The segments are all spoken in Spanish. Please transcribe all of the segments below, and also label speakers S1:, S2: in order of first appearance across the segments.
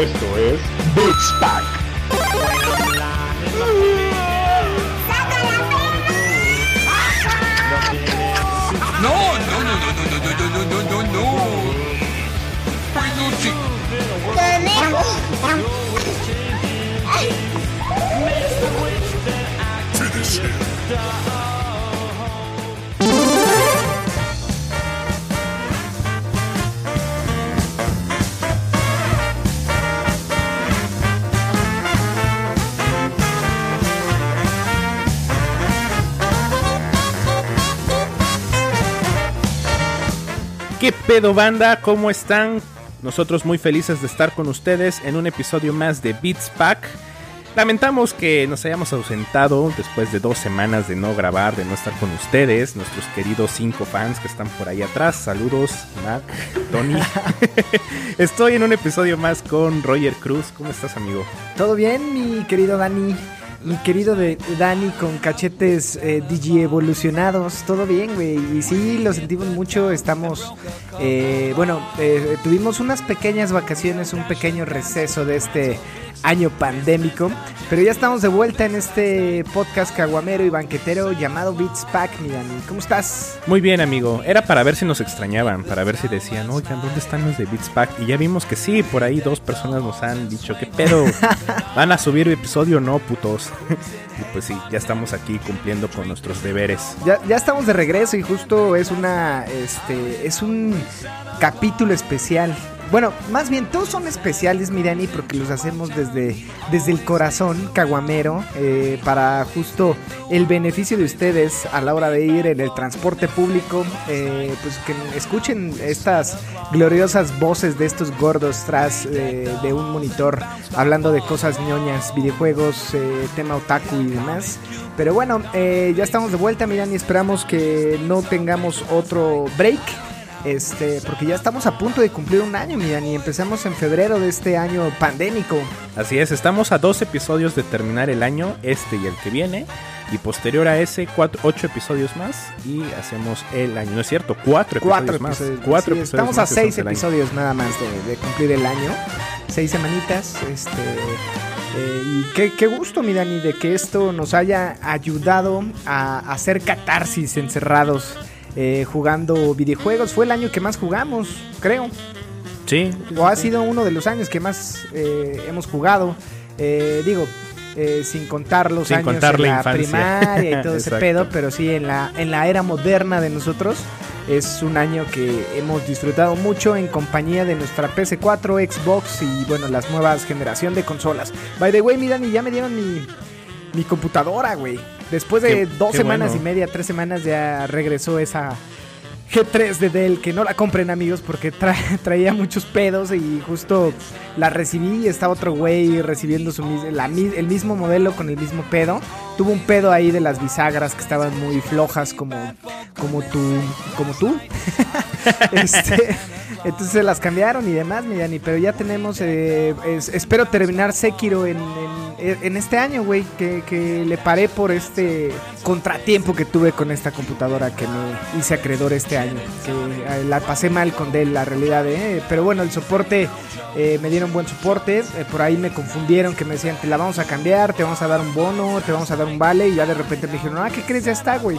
S1: Esto es Beats Pack.
S2: No, no, no, no, no, no, no, no, no, no, no. Finish him.
S3: Pedo banda? ¿Cómo están? Nosotros muy felices de estar con ustedes en un episodio más de Beats Pack. Lamentamos que nos hayamos ausentado después de dos semanas de no grabar, de no estar con ustedes, nuestros queridos cinco fans que están por ahí atrás. Saludos, Mac, Tony. Estoy en un episodio más con Roger Cruz. ¿Cómo estás, amigo?
S4: ¿Todo bien, mi querido Dani? Mi querido de Dani con cachetes eh, digi evolucionados, todo bien, güey. Y sí, lo sentimos mucho. Estamos, eh, bueno, eh, tuvimos unas pequeñas vacaciones, un pequeño receso de este año pandémico. Pero ya estamos de vuelta en este podcast caguamero y banquetero llamado Beats Pack, mi Dani. ¿Cómo estás?
S3: Muy bien, amigo. Era para ver si nos extrañaban, para ver si decían, oigan, ¿dónde están los de Beats Pack? Y ya vimos que sí, por ahí dos personas nos han dicho, ¿qué pedo? ¿Van a subir episodio o no, putos? y pues sí, ya estamos aquí cumpliendo con nuestros deberes.
S4: Ya, ya estamos de regreso y justo es una, este, es un capítulo especial. Bueno, más bien todos son especiales, mi Dani, porque los hacemos desde, desde el corazón caguamero eh, para justo el beneficio de ustedes a la hora de ir en el transporte público, eh, pues que escuchen estas gloriosas voces de estos gordos tras eh, de un monitor hablando de cosas ñoñas, videojuegos, eh, tema otaku y demás. Pero bueno, ya estamos de vuelta, mi Dani, esperamos que no tengamos otro break. Este, porque ya estamos a punto de cumplir un año, miran, y empezamos en febrero de este año pandémico.
S3: Así es, estamos a dos episodios de terminar el año, este y el que viene. Y posterior a ese, cuatro, ocho episodios más y hacemos el año. No es cierto, cuatro episodios
S4: Cuatro
S3: más.
S4: episodios.
S3: Cuatro
S4: Sí,
S3: episodios
S4: estamos a
S3: más
S4: seis episodios nada más de, de cumplir el año. Seis semanitas. Este. eh, y qué, qué gusto, mi Dani, de que esto nos haya ayudado a hacer catarsis encerrados eh, jugando videojuegos. Fue el año que más jugamos, creo.
S3: Sí,
S4: o ha sido uno de los años que más eh, hemos jugado. Eh, digo, eh, sin contar los
S3: Sin
S4: años
S3: contar
S4: en
S3: la
S4: primaria y todo ese pedo, pero sí en la, en la era moderna de nosotros. Es un año que hemos disfrutado mucho en compañía de nuestra PC4, Xbox y bueno, las nuevas generación de consolas. By the way, miran, y ya me dieron mi, mi computadora, güey. Después de
S3: Qué-
S4: dos
S3: qué
S4: semanas
S3: bueno.
S4: y media, tres semanas ya regresó esa G3 de Dell, que no la compren amigos porque tra- traía muchos pedos y justo la recibí y estaba otro güey recibiendo su, mis- la mi- el mismo modelo con el mismo pedo. Tuvo un pedo ahí de las bisagras que estaban muy flojas como, como tú, como tú. Este, entonces las cambiaron y demás, mi Dani, pero ya tenemos, eh, es- espero terminar Sekiro en, en- este año, güey, que, que le paré por este contratiempo que tuve con esta computadora que me hice acreedor este año, que eh, la pasé mal con Dell, la realidad, eh, pero bueno, el soporte, eh, me dieron buen soporte, por ahí me confundieron que me decían, te la vamos a cambiar, te vamos a dar un bono, te vamos a dar vale, y ya de repente me dijeron, ah, ¿qué crees? Ya está, güey.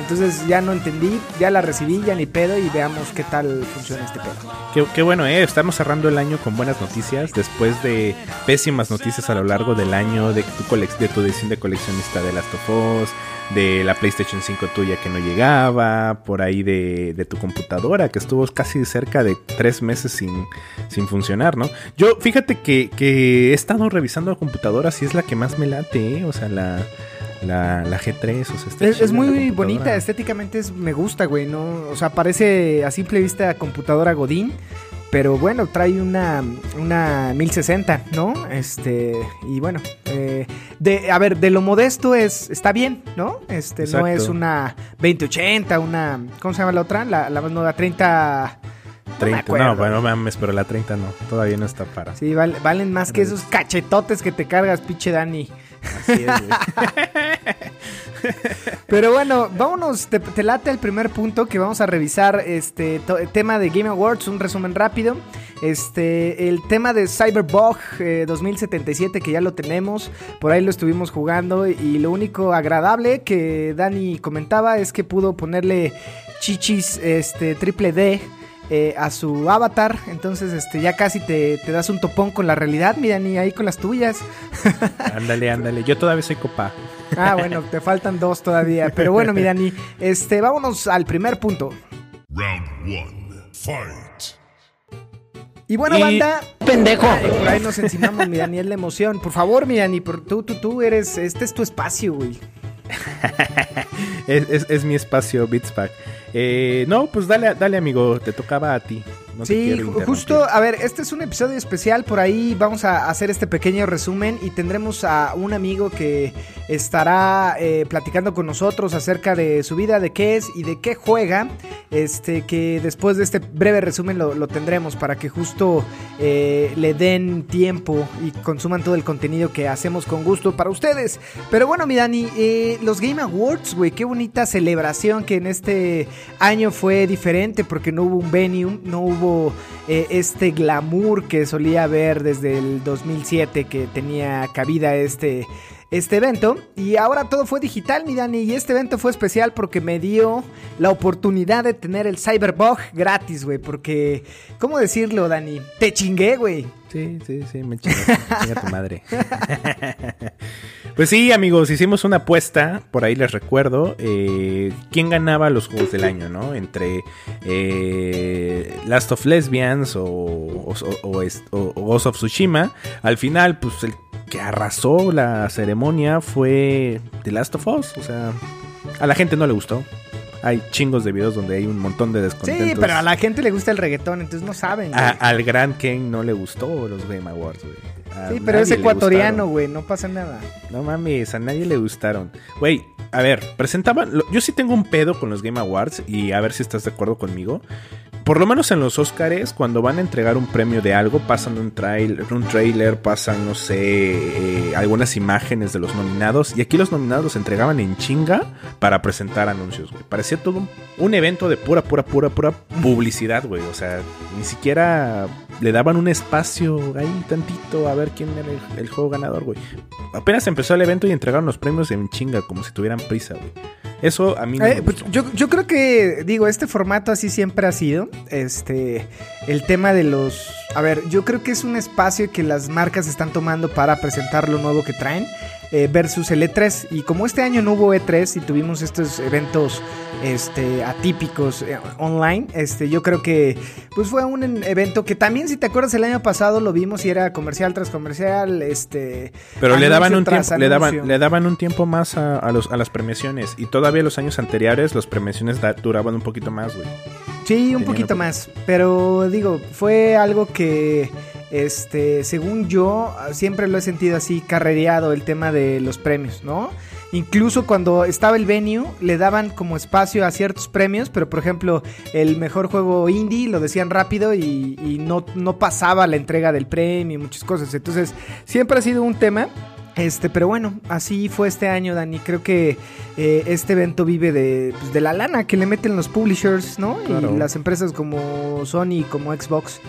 S4: Entonces ya no entendí, ya la recibí, ya ni pedo y veamos qué tal funciona este pedo.
S3: Qué, qué bueno, ¿eh? Estamos cerrando el año con buenas noticias después de pésimas noticias a lo largo del año de tu, de tu edición de coleccionista de Last of Us, de la PlayStation 5 tuya que no llegaba, por ahí de, de tu computadora que estuvo casi cerca de tres meses sin, sin funcionar, ¿no? Yo, fíjate que, que he estado revisando computadoras y es la que más me late, ¿eh? O sea, la, la, la G3, o sea, está
S4: Es, muy bonita, estéticamente es, me gusta, güey, ¿no? O sea, parece a simple vista computadora Godín, pero bueno, trae una, una 1060, ¿no? Este, y bueno, eh, de, a ver, de lo modesto es, está bien, ¿no? Este, no es una 2080, una, ¿cómo se llama la otra? La, la más nueva, 30... me
S3: 30,
S4: acuerdo.
S3: no, bueno, mames, pero la 30 no, todavía no está para.
S4: Sí, val- valen más que esos cachetotes que te cargas, pinche Dani.
S3: Así es.
S4: Pero bueno, vámonos, te, te late el primer punto que vamos a revisar este tema de Game Awards, un resumen rápido. Este, el tema de Cyberbug eh, 2077 que ya lo tenemos, por ahí lo estuvimos jugando y lo único agradable que Dani comentaba es que pudo ponerle chichis este triple D eh, a su avatar. Entonces, este, ya casi te, te, das un topón con la realidad, mi Dani, ahí con las tuyas.
S3: ándale, ándale. Yo todavía soy copa.
S4: Ah, bueno, te faltan dos todavía. Pero bueno, mi Dani, este, vámonos al primer punto. Round one, fight. Y bueno, y... banda.
S1: Pendejo.
S4: Ay, por ahí nos encimamos, mi Dani, es la emoción. Por favor, mi Dani, por, tú, tú, tú eres. Este es tu espacio, güey.
S3: es, es, es, mi espacio, Beatspack. Eh, no, pues dale, dale, amigo, te tocaba a ti.
S4: No sí, justo, a ver, este es un episodio especial, por ahí vamos a hacer este pequeño resumen y tendremos a un amigo que estará eh, platicando con nosotros acerca de su vida, de qué es y de qué juega, este, que después de este breve resumen lo, lo tendremos para que justo eh, le den tiempo y consuman todo el contenido que hacemos con gusto para ustedes. Pero bueno, mi Dani, eh, los Game Awards, güey, qué bonita celebración que en este año fue diferente porque no hubo un venue, no hubo eh, este glamour que solía haber desde el 2007 que tenía cabida este, este evento. Y ahora todo fue digital, mi Dani. Y este evento fue especial porque me dio la oportunidad de tener el Cyberbug gratis, güey. Porque, ¿cómo decirlo, Dani? Te chingué, güey.
S3: Sí, sí, sí, me. Chinga tu madre. Pues sí, amigos, hicimos una apuesta, por ahí les recuerdo, eh, quién ganaba los juegos del año, ¿no? Entre eh, Last of Lesbians o, o, o, o, Ghost of Tsushima. Al final, pues el que arrasó la ceremonia fue The Last of Us, o sea, a la gente no le gustó. Hay chingos de videos donde hay un montón de descontentos.
S4: Sí, pero a la gente le gusta el reggaetón, entonces no saben.
S3: A, al gran Ken no le gustó los Game Awards, güey.
S4: Sí, pero es ecuatoriano, güey, no pasa nada.
S3: No mames, a nadie le gustaron. Güey, a ver, presentaban. Yo sí tengo un pedo con los Game Awards y a ver si estás de acuerdo conmigo. Por lo menos en los Oscars, cuando van a entregar un premio de algo, pasan un, un trailer, pasan, no sé, eh, algunas imágenes de los nominados. Y aquí los nominados los entregaban en chinga para presentar anuncios, güey. Parecía todo un evento de pura, pura, pura, pura publicidad, güey. O sea, ni siquiera le daban un espacio ahí tantito a ver quién era el, el juego ganador, güey. Apenas empezó el evento y entregaron los premios en chinga, como si tuvieran prisa, güey. Eso a mí no
S4: eh,
S3: me
S4: pues yo, yo, creo que, digo, este formato así siempre ha sido. Este, el tema de los. A ver, yo creo que es un espacio que las marcas están tomando para presentar lo nuevo que traen. Eh, versus el E3. Y como este año no hubo E3 y tuvimos estos eventos este, atípicos eh, online, este, yo creo que pues fue un evento que también, si te acuerdas, el año pasado lo vimos y era comercial tras comercial. Este,
S3: Pero le daban, un tiempo, le, daban, le daban un tiempo más a, a, los, a las premiaciones. Y todavía los años anteriores, las premiaciones da, duraban un poquito más, güey.
S4: Sí, un poquito más. Pero digo, fue algo que este, según yo, siempre lo he sentido así carrereado el tema de los premios, ¿no? Incluso cuando estaba el venue, le daban como espacio a ciertos premios, pero por ejemplo, el mejor juego indie lo decían rápido y, y no, no pasaba la entrega del premio y muchas cosas. Entonces, siempre ha sido un tema. Este, pero bueno, así fue este año, Dani. Creo que eh, este evento vive de, pues, de, la lana que le meten los publishers, ¿no? Claro. Y las empresas como Sony, como Xbox.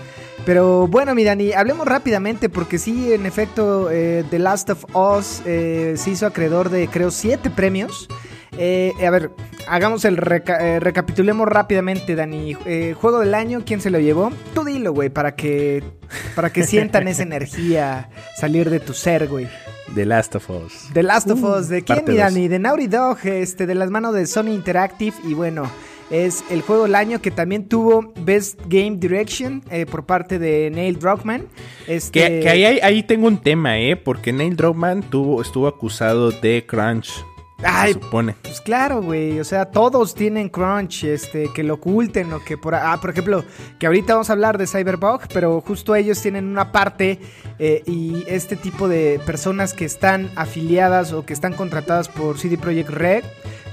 S4: Pero bueno, mi Dani, hablemos rápidamente porque sí, en efecto, eh, The Last of Us eh, se hizo acreedor de, creo, siete premios. Eh, a ver, hagamos el reca eh, recapitulemos rápidamente, Dani. Eh, juego del año, ¿quién se lo llevó? Tú dilo, güey, para que para que sientan esa energía salir de tu ser, güey.
S3: The Last of Us.
S4: The Last of Us, ¿de quién, mi Dani? De Naughty Dog, este, de las manos de Sony Interactive y bueno, es el juego del año que también tuvo Best Game Direction eh, por parte de Neil Druckmann. Este...
S3: Que, que ahí, ahí, tengo un tema, ¿eh? Porque Neil Druckmann tuvo, estuvo acusado de crunch.
S4: Ay, se supone. Pues claro, güey. O sea, todos tienen crunch, este, que lo oculten o que por. Ah, por ejemplo, que ahorita vamos a hablar de Cyberbug, pero justo ellos tienen una parte eh, y este tipo de personas que están afiliadas o que están contratadas por CD Projekt Red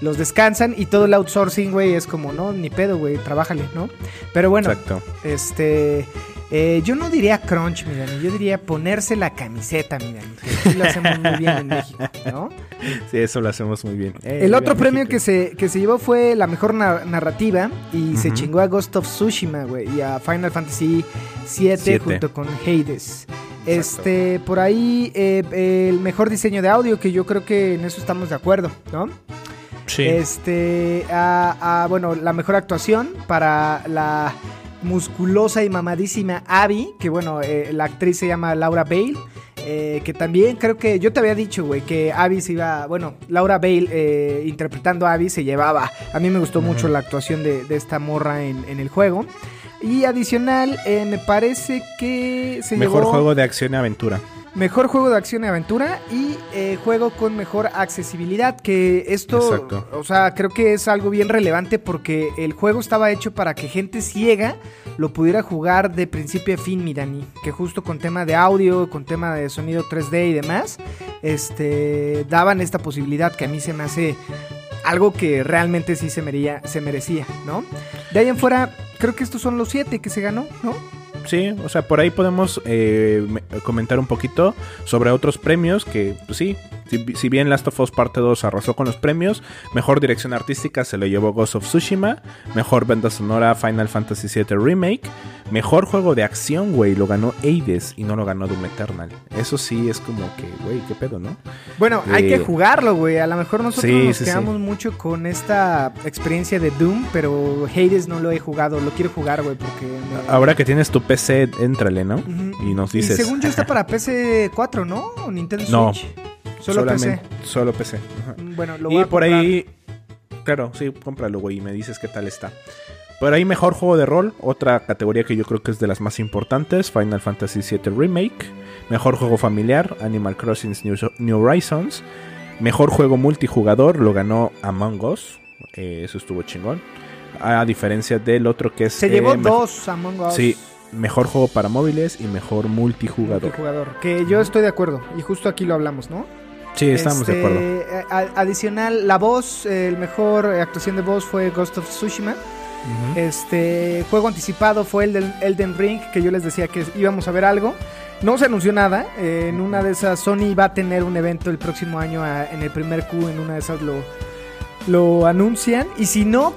S4: los descansan y todo el outsourcing, güey, es como, no, ni pedo, güey, trabájale, ¿no? Pero bueno,
S3: Exacto.
S4: este. Eh, yo no diría crunch, mi Dani, yo diría ponerse la camiseta, mi Dani. Que sí lo hacemos muy bien en México, ¿no?
S3: Sí, eso lo hacemos muy bien.
S4: Eh, el otro premio que se, que se llevó fue la mejor narrativa y se chingó a Ghost of Tsushima, güey, y a Final Fantasy VII junto con Hades. Este, por ahí, eh, el mejor diseño de audio, que yo creo que en eso estamos de acuerdo, ¿no?
S3: Sí.
S4: Este, bueno, la mejor actuación para la musculosa y mamadísima Abby, que bueno, eh, la actriz se llama Laura Bale. Eh, que también creo que yo te había dicho, güey, que Abby se iba, bueno, Laura Bale eh, interpretando a Abby se llevaba. A mí me gustó mucho la actuación de, esta morra en, el juego. Y adicional, me parece que se
S3: Mejor juego de acción y aventura.
S4: Mejor juego de acción y aventura y eh, juego con mejor accesibilidad. Que esto, o sea, creo que es algo bien relevante porque el juego estaba hecho para que gente ciega lo pudiera jugar de principio a fin, Mirani. Que justo con tema de audio, con tema de sonido 3D y demás, este, daban esta posibilidad que a mí se me hace algo que realmente sí se, se merecía, ¿no? De ahí en fuera, creo que estos son los siete que se ganó, ¿no?
S3: Sí, o sea, por ahí podemos eh, comentar un poquito sobre otros premios que, pues sí, si, bien Last of Us Parte 2 arrasó con los premios, mejor dirección artística se lo llevó Ghost of Tsushima, mejor banda sonora Final Fantasy VII Remake, mejor juego de acción, güey, lo ganó Hades y no lo ganó Doom Eternal. Eso sí es como que, güey, qué pedo, ¿no?
S4: Bueno, hay que jugarlo, güey. A lo mejor nosotros nos quedamos mucho con esta experiencia de Doom, pero Hades no lo he jugado, lo quiero jugar, güey, porque...
S3: Ahora que tienes tu PC, éntrale, ¿no? Y nos dices...
S4: Y según yo está para PC 4, ¿no? ¿O Nintendo Switch.
S3: No. Solo PC. Solo PC.
S4: Bueno, lo voy
S3: y por ahí. Claro, sí, cómpralo, güey, y me dices qué tal está. Por ahí, mejor juego de rol, otra categoría que yo creo que es de las más importantes: Final Fantasy VII Remake. Mejor juego familiar: Animal Crossing New, Horizons. Mejor juego multijugador lo ganó Among Us. Eh, eso estuvo chingón. A diferencia del otro que es.
S4: Se llevó eh, dos Among Us.
S3: Sí, mejor juego para móviles y mejor multijugador.
S4: Multijugador, que yo estoy de acuerdo. Y justo aquí lo hablamos, ¿no?
S3: Sí, estamos de acuerdo.
S4: Este, adicional, la voz, el mejor actuación de voz fue Ghost of Tsushima. Este juego anticipado fue el del Elden Ring, que yo les decía que íbamos a ver algo. No se anunció nada. en una de esas, Sony va a tener un evento el próximo año en el primer Q. En una de esas lo, lo anuncian. Y si no,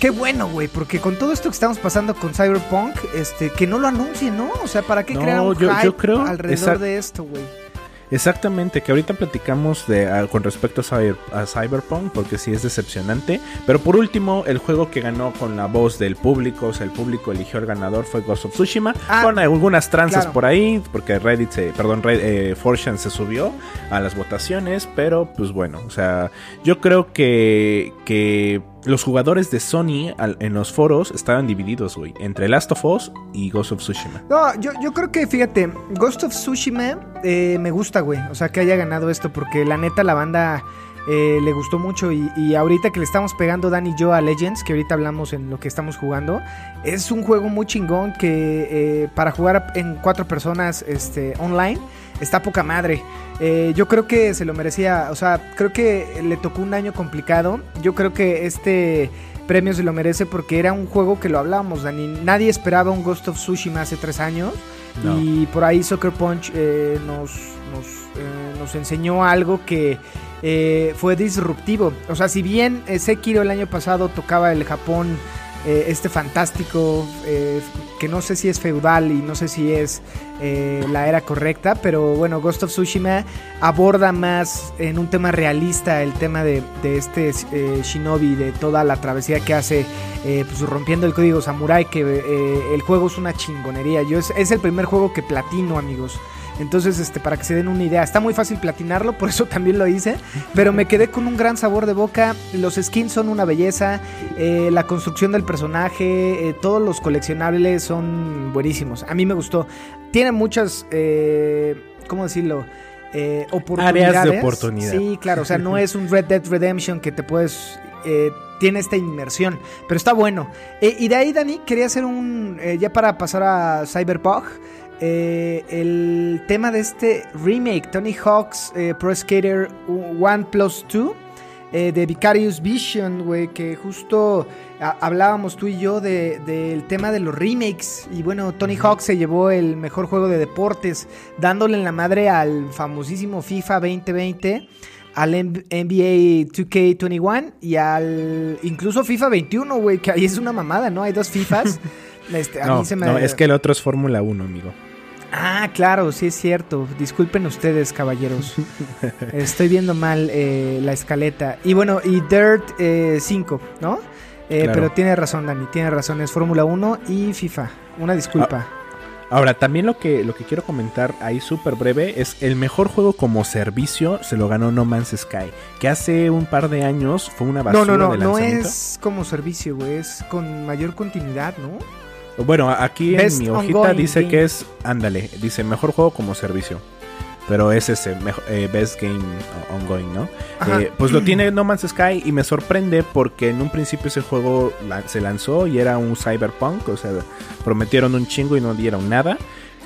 S4: qué bueno, güey. Porque con todo esto que estamos pasando con Cyberpunk, este, que no lo anuncien, ¿no? O sea, ¿para qué crear un hype creo, alrededor de esto, güey?
S3: Exactamente, que ahorita platicamos de, ah, con respecto a, Cyberpunk, porque sí es decepcionante. Pero por último, el juego que ganó con la voz del público, o sea, el público eligió al ganador, fue Ghost of Tsushima. Ah, con algunas tranzas por ahí, porque Reddit, se, perdón, Red, eh, se subió a las votaciones. Pero pues bueno, o sea, yo creo que, que los jugadores de Sony en los foros estaban divididos, güey, entre Last of Us y Ghost of Tsushima.
S4: No, yo, yo creo que, fíjate, Ghost of Tsushima eh, me gusta, güey. O sea, que haya ganado esto, porque la neta la banda eh, le gustó mucho. Y, ahorita que le estamos pegando Dan y yo a Legends, que ahorita hablamos en lo que estamos jugando, es un juego muy chingón que eh, para jugar en cuatro personas este, online está poca madre. Eh, yo creo que se lo merecía, o sea, creo que le tocó un año complicado. Yo creo que este premio se lo merece porque era un juego que lo hablábamos, Dani. Nadie esperaba un Ghost of Tsushima hace tres años. Y por ahí Soccer Punch eh, nos, nos, eh, nos, enseñó algo que fue disruptivo. O sea, si bien Sekiro el año pasado tocaba el Japón eh, este fantástico, eh, que no sé si es feudal y no sé si es eh, la era correcta, pero bueno, Ghost of Tsushima aborda más en un tema realista el tema de, este shinobi, de toda la travesía que hace, pues rompiendo el código samurai, que el juego es una chingonería. Yo es el primer juego que platino, amigos. Entonces, este, para que se den una idea, está muy fácil platinarlo, por eso también lo hice. Pero me quedé con un gran sabor de boca. Los skins son una belleza. Eh, la construcción del personaje, eh, todos los coleccionables son buenísimos. A mí me gustó. Tiene muchas, eh, ¿cómo decirlo? oportunidades.
S3: Áreas de oportunidad.
S4: Sí, claro. O sea, no es un Red Dead Redemption que te puedes tiene esta inmersión. Pero está bueno. y de ahí, Dani, quería hacer un. ya para pasar a Cyberpunk. Eh, el tema de este remake, Tony Hawk's eh, Pro Skater 1 Plus 2. eh, de Vicarious Vision, güey, que justo hablábamos tú y yo del tema de los remakes. Y bueno, Tony Hawk se llevó el mejor juego de deportes, dándole en la madre al famosísimo FIFA 2020 al NBA 2K21 y al incluso FIFA 21, güey, que ahí es una mamada, ¿no? Hay dos FIFAs.
S3: Este, no, no, es que el otro es Fórmula 1, amigo.
S4: Ah, claro, sí es cierto. Disculpen ustedes, caballeros. Estoy viendo mal eh, la escaleta. Y bueno, y Dirt 5, eh, ¿no? Eh, pero tiene razón, Dani, tiene razón. Es Fórmula 1 y FIFA. Una disculpa.
S3: Ah, ahora, también lo que, lo que quiero comentar ahí súper breve es el mejor juego como servicio se lo ganó No Man's Sky, que hace un par de años fue una basura
S4: No, no,
S3: no,
S4: no es como servicio, güey, es con mayor continuidad, ¿no?
S3: Bueno, aquí en mi hojita dice que es, ándale, dice mejor juego como servicio. Pero es ese, eh, Best Game Ongoing, ¿no? Eh, pues lo tiene No Man's Sky y me sorprende porque en un principio ese juego se lanzó y era un cyberpunk, o sea, prometieron un chingo y no dieron nada.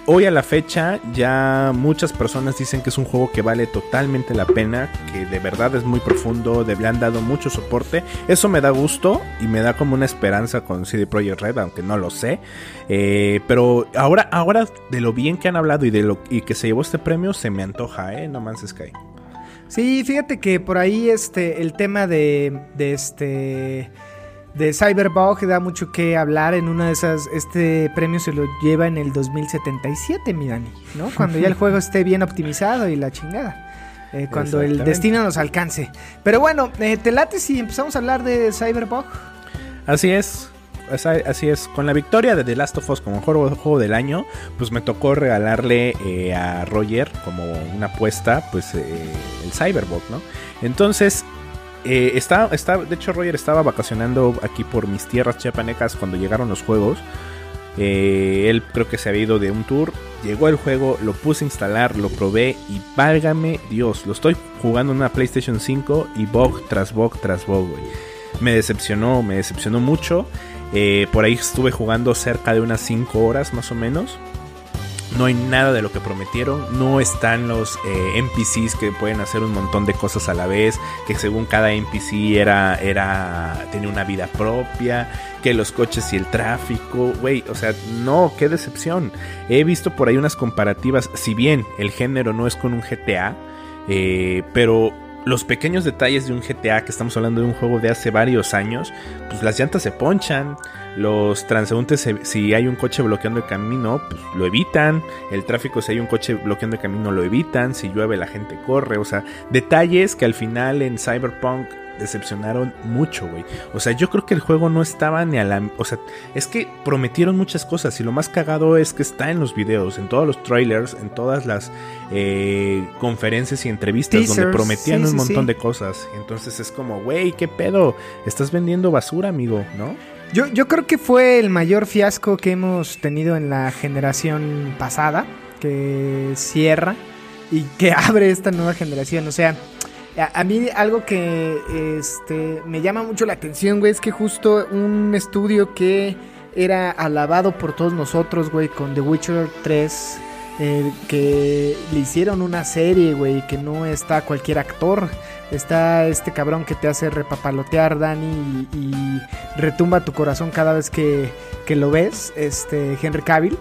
S3: Hoy a la fecha ya muchas personas dicen que es un juego que vale totalmente la pena, que de verdad es muy profundo, le han dado mucho soporte. Eso me da gusto y me da como una esperanza con CD Projekt Red, aunque no lo sé. Eh, pero ahora, ahora de lo bien que han hablado y de lo y que se llevó este premio, se me antoja, ¿eh? No Man's Sky.
S4: Sí, fíjate que por ahí este, el tema de, de este de Cyberbug da mucho que hablar. En una de esas, este premio se lo lleva en el 2077, mi Dani, ¿no? Cuando ya el juego esté bien optimizado y la chingada. Eh, cuando el destino nos alcance. Pero bueno, eh, te late si empezamos a hablar de Cyberbug.
S3: Así es. Así es, con la victoria de The Last of Us como juego, juego del año, pues me tocó regalarle eh, a Roger como una apuesta, pues el Cyberbug, ¿no? Entonces, eh, está, de hecho, Roger estaba vacacionando aquí por mis tierras chiapanecas cuando llegaron los juegos. Eh, él creo que se había ido de un tour. Llegó el juego, lo puse a instalar, lo probé y válgame Dios, lo estoy jugando en una PlayStation 5 y bug tras bug tras bug, Me decepcionó, me decepcionó mucho. Eh, por ahí estuve jugando cerca de unas 5 horas más o menos. No hay nada de lo que prometieron. No están los eh, NPCs que pueden hacer un montón de cosas a la vez. Que según cada NPC era, era, tenía una vida propia. Que los coches y el tráfico. Güey, o sea, no, qué decepción. He visto por ahí unas comparativas. Si bien el género no es con un GTA. Eh, pero los pequeños detalles de un GTA, que estamos hablando de un juego de hace varios años, pues las llantas se ponchan, los transeúntes, si hay un coche bloqueando el camino, pues lo evitan, el tráfico, si hay un coche bloqueando el camino, lo evitan, si llueve la gente corre, o sea, detalles que al final en Cyberpunk decepcionaron mucho, güey. O sea, yo creo que el juego no estaba ni a la... O sea, es que prometieron muchas cosas y lo más cagado es que está en los videos, en todos los trailers, en todas las eh, conferencias y entrevistas donde prometían un montón de cosas. Entonces es como, güey, ¿qué pedo? Estás vendiendo basura, amigo, ¿no?
S4: Yo, yo creo que fue el mayor fiasco que hemos tenido en la generación pasada, que cierra y que abre esta nueva generación. O sea, a, mí algo que este, me llama mucho la atención, güey, es que justo un estudio que era alabado por todos nosotros, güey, con The Witcher 3, eh, que le hicieron una serie, güey, que no está cualquier actor. Está este cabrón que te hace repapalotear, Dani, y, y retumba tu corazón cada vez que, que, lo ves, este Henry Cavill.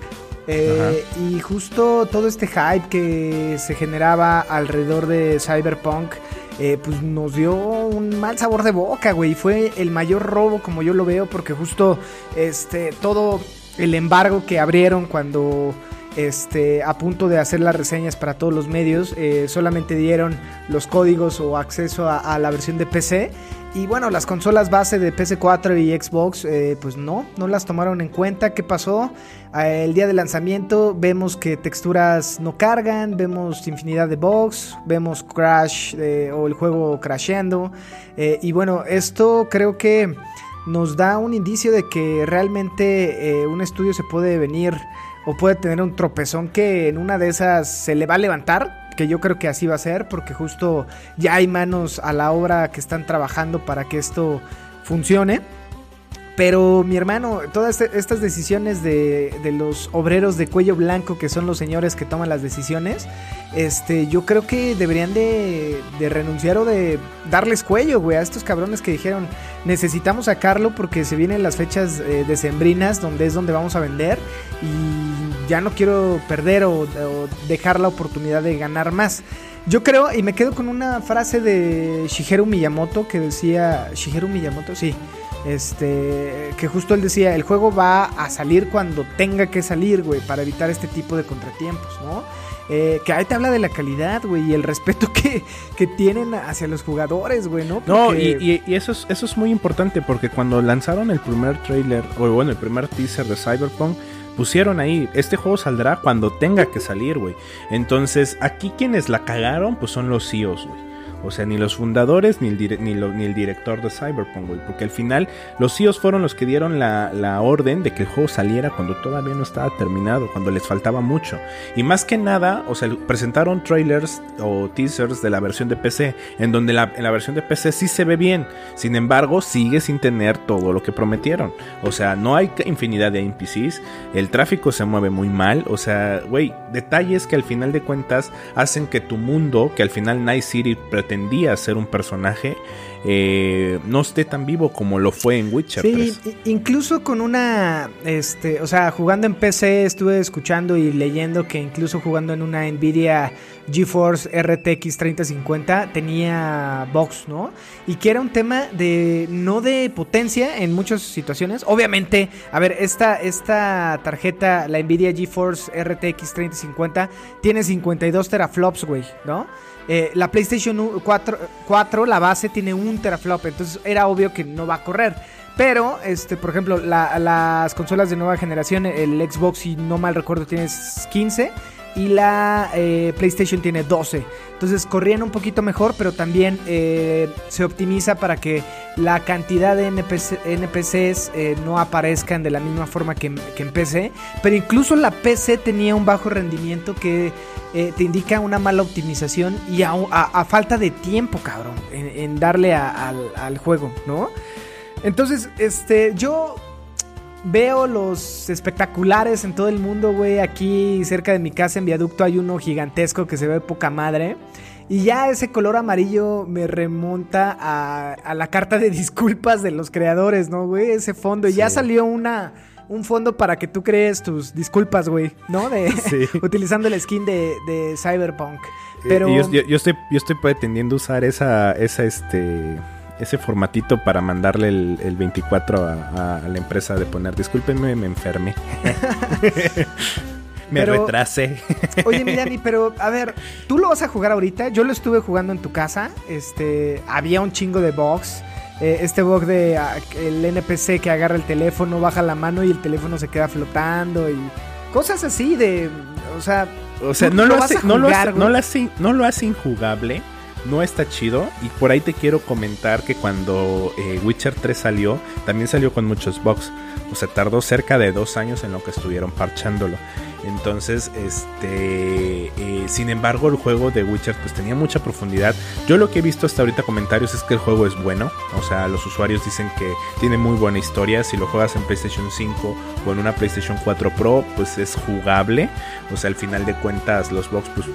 S4: Eh, y justo todo este hype que se generaba alrededor de Cyberpunk eh, pues nos dio un mal sabor de boca, güey. Fue el mayor robo como yo lo veo porque justo este todo el embargo que abrieron cuando este, a punto de hacer las reseñas para todos los medios, eh, solamente dieron los códigos o acceso a, la versión de PC. Y bueno, las consolas base de PC4 y Xbox, eh, pues no, no las tomaron en cuenta. ¿Qué pasó? Eh, el día de lanzamiento vemos que texturas no cargan, vemos infinidad de bugs, vemos crash o el juego crasheando. y bueno, esto creo que nos da un indicio de que realmente un estudio se puede venir o puede tener un tropezón que en una de esas se le va a levantar, que yo creo que así va a ser, porque justo ya hay manos a la obra que están trabajando para que esto funcione. Pero mi hermano, todas este, estas decisiones de, de, los obreros de cuello blanco, que son los señores que toman las decisiones, este, yo creo que deberían de, de renunciar o de darles cuello, güey, a estos cabrones que dijeron, necesitamos sacarlo porque se vienen las fechas eh, decembrinas, donde es donde vamos a vender, y ya no quiero perder o, o dejar la oportunidad de ganar más. Yo creo, y me quedo con una frase de Shigeru Miyamoto que decía, Shigeru Miyamoto, sí, este, que justo él decía, el juego va a salir cuando tenga que salir, güey, para evitar este tipo de contratiempos, ¿no? Eh, que ahí te habla de la calidad, güey, y el respeto que, que tienen hacia los jugadores, güey, ¿no?
S3: Porque... No, y, y, eso, es, eso es muy importante porque cuando lanzaron el primer trailer, o bueno, el primer teaser de Cyberpunk, pusieron ahí, este juego saldrá cuando tenga que salir, güey. Entonces, aquí quienes la cagaron, pues son los CEOs, güey. O sea, ni los fundadores ni el, ni, el director de Cyberpunk, güey. Porque al final los CEOs fueron los que dieron la, la, orden de que el juego saliera cuando todavía no estaba terminado, cuando les faltaba mucho. Y más que nada, o sea, presentaron trailers o teasers de la versión de PC, en donde la, en la versión de PC sí se ve bien. Sin embargo, sigue sin tener todo lo que prometieron. O sea, no hay infinidad de NPCs, el tráfico se mueve muy mal. O sea, güey, detalles que al final de cuentas hacen que tu mundo, que al final Night City pretende pretendía ser un personaje eh, no esté tan vivo como lo fue en Witcher
S4: sí, 3. incluso con una, este, o sea, jugando en PC estuve escuchando y leyendo que incluso jugando en una Nvidia GeForce RTX 3050 tenía box, ¿no? Y que era un tema de no de potencia en muchas situaciones. Obviamente, a ver, esta, esta tarjeta, la Nvidia GeForce RTX 3050 tiene 52 teraflops, güey, ¿no? Eh, la PlayStation 4, 4, la base tiene un teraflop, entonces era obvio que no va a correr. Pero, este, por ejemplo, la, las consolas de nueva generación, el Xbox, si no mal recuerdo, tiene 15 y la eh, PlayStation tiene 12. Entonces corrían un poquito mejor, pero también eh, se optimiza para que la cantidad de NPC, NPCs eh, no aparezcan de la misma forma que, en PC. Pero incluso la PC tenía un bajo rendimiento que te indica una mala optimización y a, a, falta de tiempo, cabrón, en, darle al juego, ¿no? Entonces, este, yo veo los espectaculares en todo el mundo, güey. Aquí cerca de mi casa en viaducto hay uno gigantesco que se ve poca madre. Y ya ese color amarillo me remonta a, a la carta de disculpas de los creadores, ¿no, güey? Ese fondo. Y ya salió una un fondo para que tú crees tus disculpas, güey, ¿no? De, sí. utilizando el skin de, de Cyberpunk. Pero...
S3: Yo, yo, yo, estoy, yo estoy pretendiendo usar esa, esa, este ese formatito para mandarle el, el 24 a, a, a, la empresa de poner, discúlpenme, me enfermé. me pero, retrasé.
S4: oye, Milani, pero a ver, tú lo vas a jugar ahorita. Yo lo estuve jugando en tu casa. Este, había un chingo de bugs. Eh, este bug de uh, el NPC que agarra el teléfono, baja la mano y el teléfono se queda flotando y cosas así de, o sea,
S3: o sea, no lo, hace, no, lo hace, no lo hace, no lo hace injugable no está chido. Y por ahí te quiero comentar que cuando eh, Witcher 3 salió, también salió con muchos bugs. O sea, tardó cerca de dos años en lo que estuvieron parchándolo. Entonces, este, eh, sin embargo, el juego de Witcher pues tenía mucha profundidad. Yo lo que he visto hasta ahorita comentarios es que el juego es bueno. O sea, los usuarios dicen que tiene muy buena historia. Si lo juegas en PlayStation 5 o en una PlayStation 4 Pro, pues es jugable. O sea, al final de cuentas, los bugs pues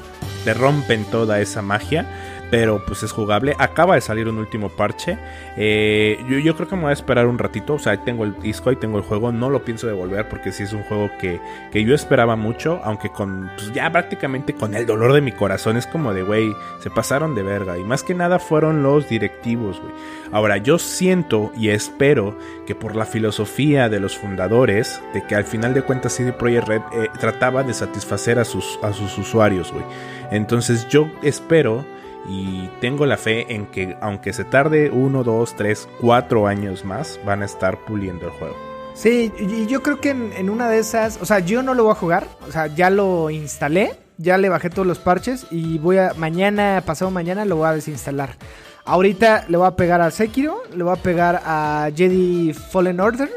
S3: te rompen toda esa magia pero pues es jugable. Acaba de salir un último parche. Eh, yo, yo, creo que me voy a esperar un ratito. O sea, tengo el disco y tengo el juego. No lo pienso devolver porque sí es un juego que, que yo esperaba mucho. Aunque con, pues ya prácticamente con el dolor de mi corazón. Es como de, güey, se pasaron de verga. Y más que nada fueron los directivos, güey. Ahora, yo siento y espero que por la filosofía de los fundadores, de que al final de cuentas CD Projekt Red eh, trataba de satisfacer a sus, a sus usuarios, güey. Entonces yo espero y tengo la fe en que aunque se tarde uno, dos, tres, cuatro años más, van a estar puliendo el juego.
S4: Sí, y yo creo que en, en, una de esas, o sea, yo no lo voy a jugar, o sea, ya lo instalé, ya le bajé todos los parches y voy a, mañana, pasado mañana, lo voy a desinstalar. Ahorita le voy a pegar a Sekiro, le voy a pegar a Jedi Fallen Order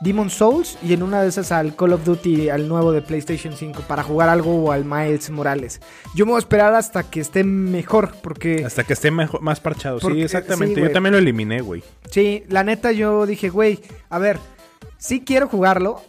S4: Demon Souls y en una de esas al Call of Duty, al nuevo de PlayStation 5, para jugar algo o al Miles Morales. Yo me voy a esperar hasta que esté mejor, porque...
S3: Hasta que esté mejor, más parchado.
S4: Porque-
S3: sí, exactamente.
S4: sí,
S3: Yo también lo eliminé, güey.
S4: Sí, la neta yo dije, güey, a ver, sí quiero jugarlo,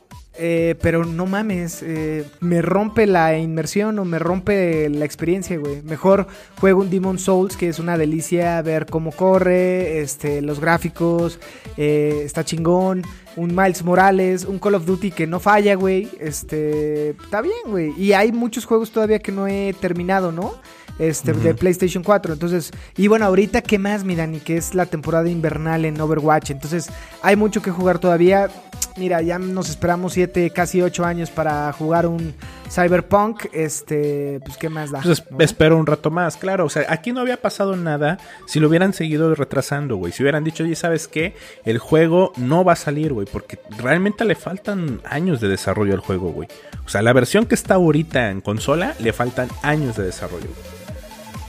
S4: eh, pero no mames, eh, me rompe la inmersión o me rompe la experiencia, güey. Mejor juego un Demon Souls, que es una delicia ver cómo corre, este, los gráficos, eh, está chingón. Un Miles Morales, un Call of Duty que no falla, güey. Este, está bien, güey. Y hay muchos juegos todavía que no he terminado, ¿no? Este, de PlayStation 4. Entonces, y bueno, ahorita, ¿qué más, mi Dani? Que es la temporada invernal en Overwatch. Entonces, hay mucho que jugar todavía. Mira, ya nos esperamos 7, casi 8 años para jugar un Cyberpunk. Este, pues, ¿qué más da?
S3: Pues espero un rato más, claro. O sea, aquí no había pasado nada si lo hubieran seguido retrasando, güey. Si hubieran dicho, oye, ¿sabes qué? El juego no va a salir, güey. Porque realmente le faltan años de desarrollo al juego, güey. O sea, la versión que está ahorita en consola le faltan años de desarrollo.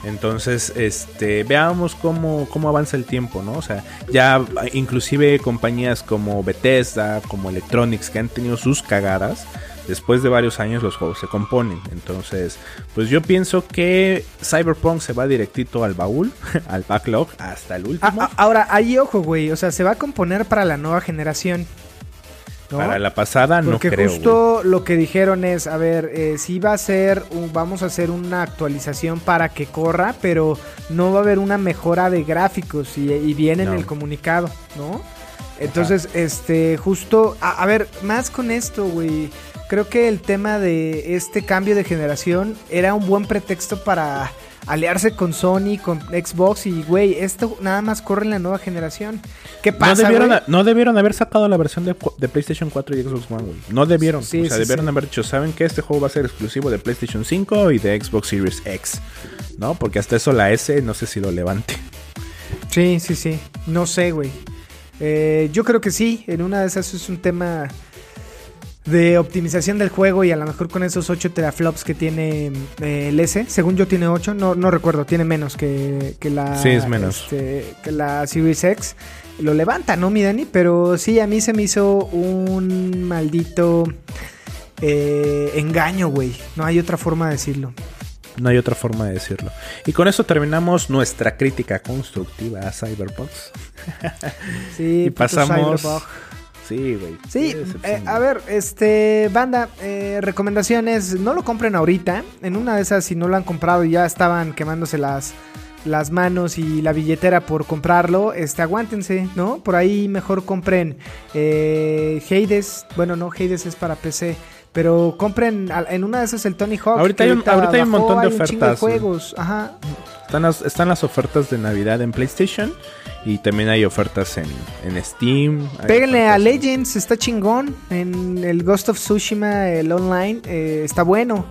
S3: Entonces, este, veamos cómo, cómo avanza el tiempo, ¿no? O sea, ya inclusive compañías como Bethesda, como Electronics, que han tenido sus cagadas, después de varios años los juegos se componen. Entonces, pues yo pienso que Cyberpunk se va directito al baúl, al backlog, hasta el último.
S4: ah, ahora, ahí ojo, güey. O sea, se va a componer para la nueva generación. ¿No?
S3: Para la pasada no
S4: Porque
S3: creo. güey.
S4: justo lo que dijeron es, a ver, eh, sí va a ser, un- vamos a hacer una actualización para que corra, pero no va a haber una mejora de gráficos y, y viene
S3: No.
S4: en el comunicado, ¿no? Entonces, este, justo, a, a ver, más con esto, güey. Creo que el tema de este cambio de generación era un buen pretexto para aliarse con Sony, con Xbox y, güey, esto nada más corre en la nueva generación. ¿Qué
S3: No
S4: pasa,
S3: debieron,
S4: güey?
S3: a- no debieron haber sacado la versión de, de PlayStation 4 y Xbox One, güey. No debieron.
S4: Sí,
S3: o sea,
S4: sí,
S3: debieron
S4: sí.
S3: haber dicho, ¿saben qué? Este juego va a ser exclusivo de PlayStation 5 y de Xbox Series X. ¿No? Porque hasta eso la S no sé si lo levante.
S4: Sí, sí, sí. No sé, güey. Eh, yo creo que sí. En una de esas es un tema de optimización del juego y a lo mejor con esos 8 teraflops que tiene eh, el S. Según yo tiene 8, no, no recuerdo, tiene menos que, que la...
S3: Sí, es menos.
S4: este, que la Series X. Lo levanta, ¿no, mi Dani? Pero sí, a mí se me hizo un maldito eh, engaño, güey. No hay otra forma de decirlo.
S3: No hay otra forma de decirlo. Y con eso terminamos nuestra crítica constructiva a Cyberpunk.
S4: Sí,
S3: y pasamos.
S4: Cyberbug.
S3: Sí, güey.
S4: Sí, eh, a ver, este, banda, eh, recomendaciones, no lo compren ahorita, en una de esas si no lo han comprado y ya estaban quemándose las, las manos y la billetera por comprarlo, este, aguántense, ¿no? Por ahí mejor compren eh, Hades, bueno, no, Hades es para PC, pero compren en una de esas el Tony Hawk.
S3: Ahorita hay un- ahorita hay un montón de ofertas,
S4: juegos, ajá.
S3: Están las, están las ofertas de Navidad en PlayStation. Y también hay ofertas en, en Steam.
S4: Péguenle a
S3: en-
S4: Legends, está chingón. En el Ghost of Tsushima, el online, eh, está bueno.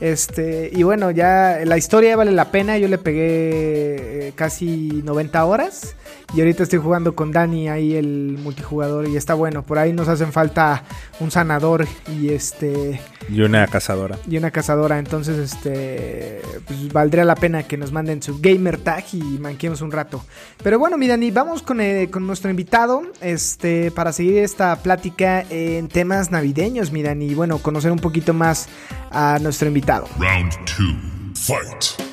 S4: Este, y bueno, ya la historia vale la pena. Yo le pegué eh, casi 90 horas. Y ahorita estoy jugando con Dani ahí el multijugador y está bueno. Por ahí nos hacen falta un sanador y este
S3: Y una cazadora.
S4: y una cazadora. Entonces, este, pues valdría la pena que nos manden su gamer tag y manquemos un rato. Pero bueno, mi Dani, vamos con, eh, con nuestro invitado, este, para seguir esta plática en temas navideños, mi Dani. Y bueno, conocer un poquito más a nuestro invitado.
S5: Round two. Fight.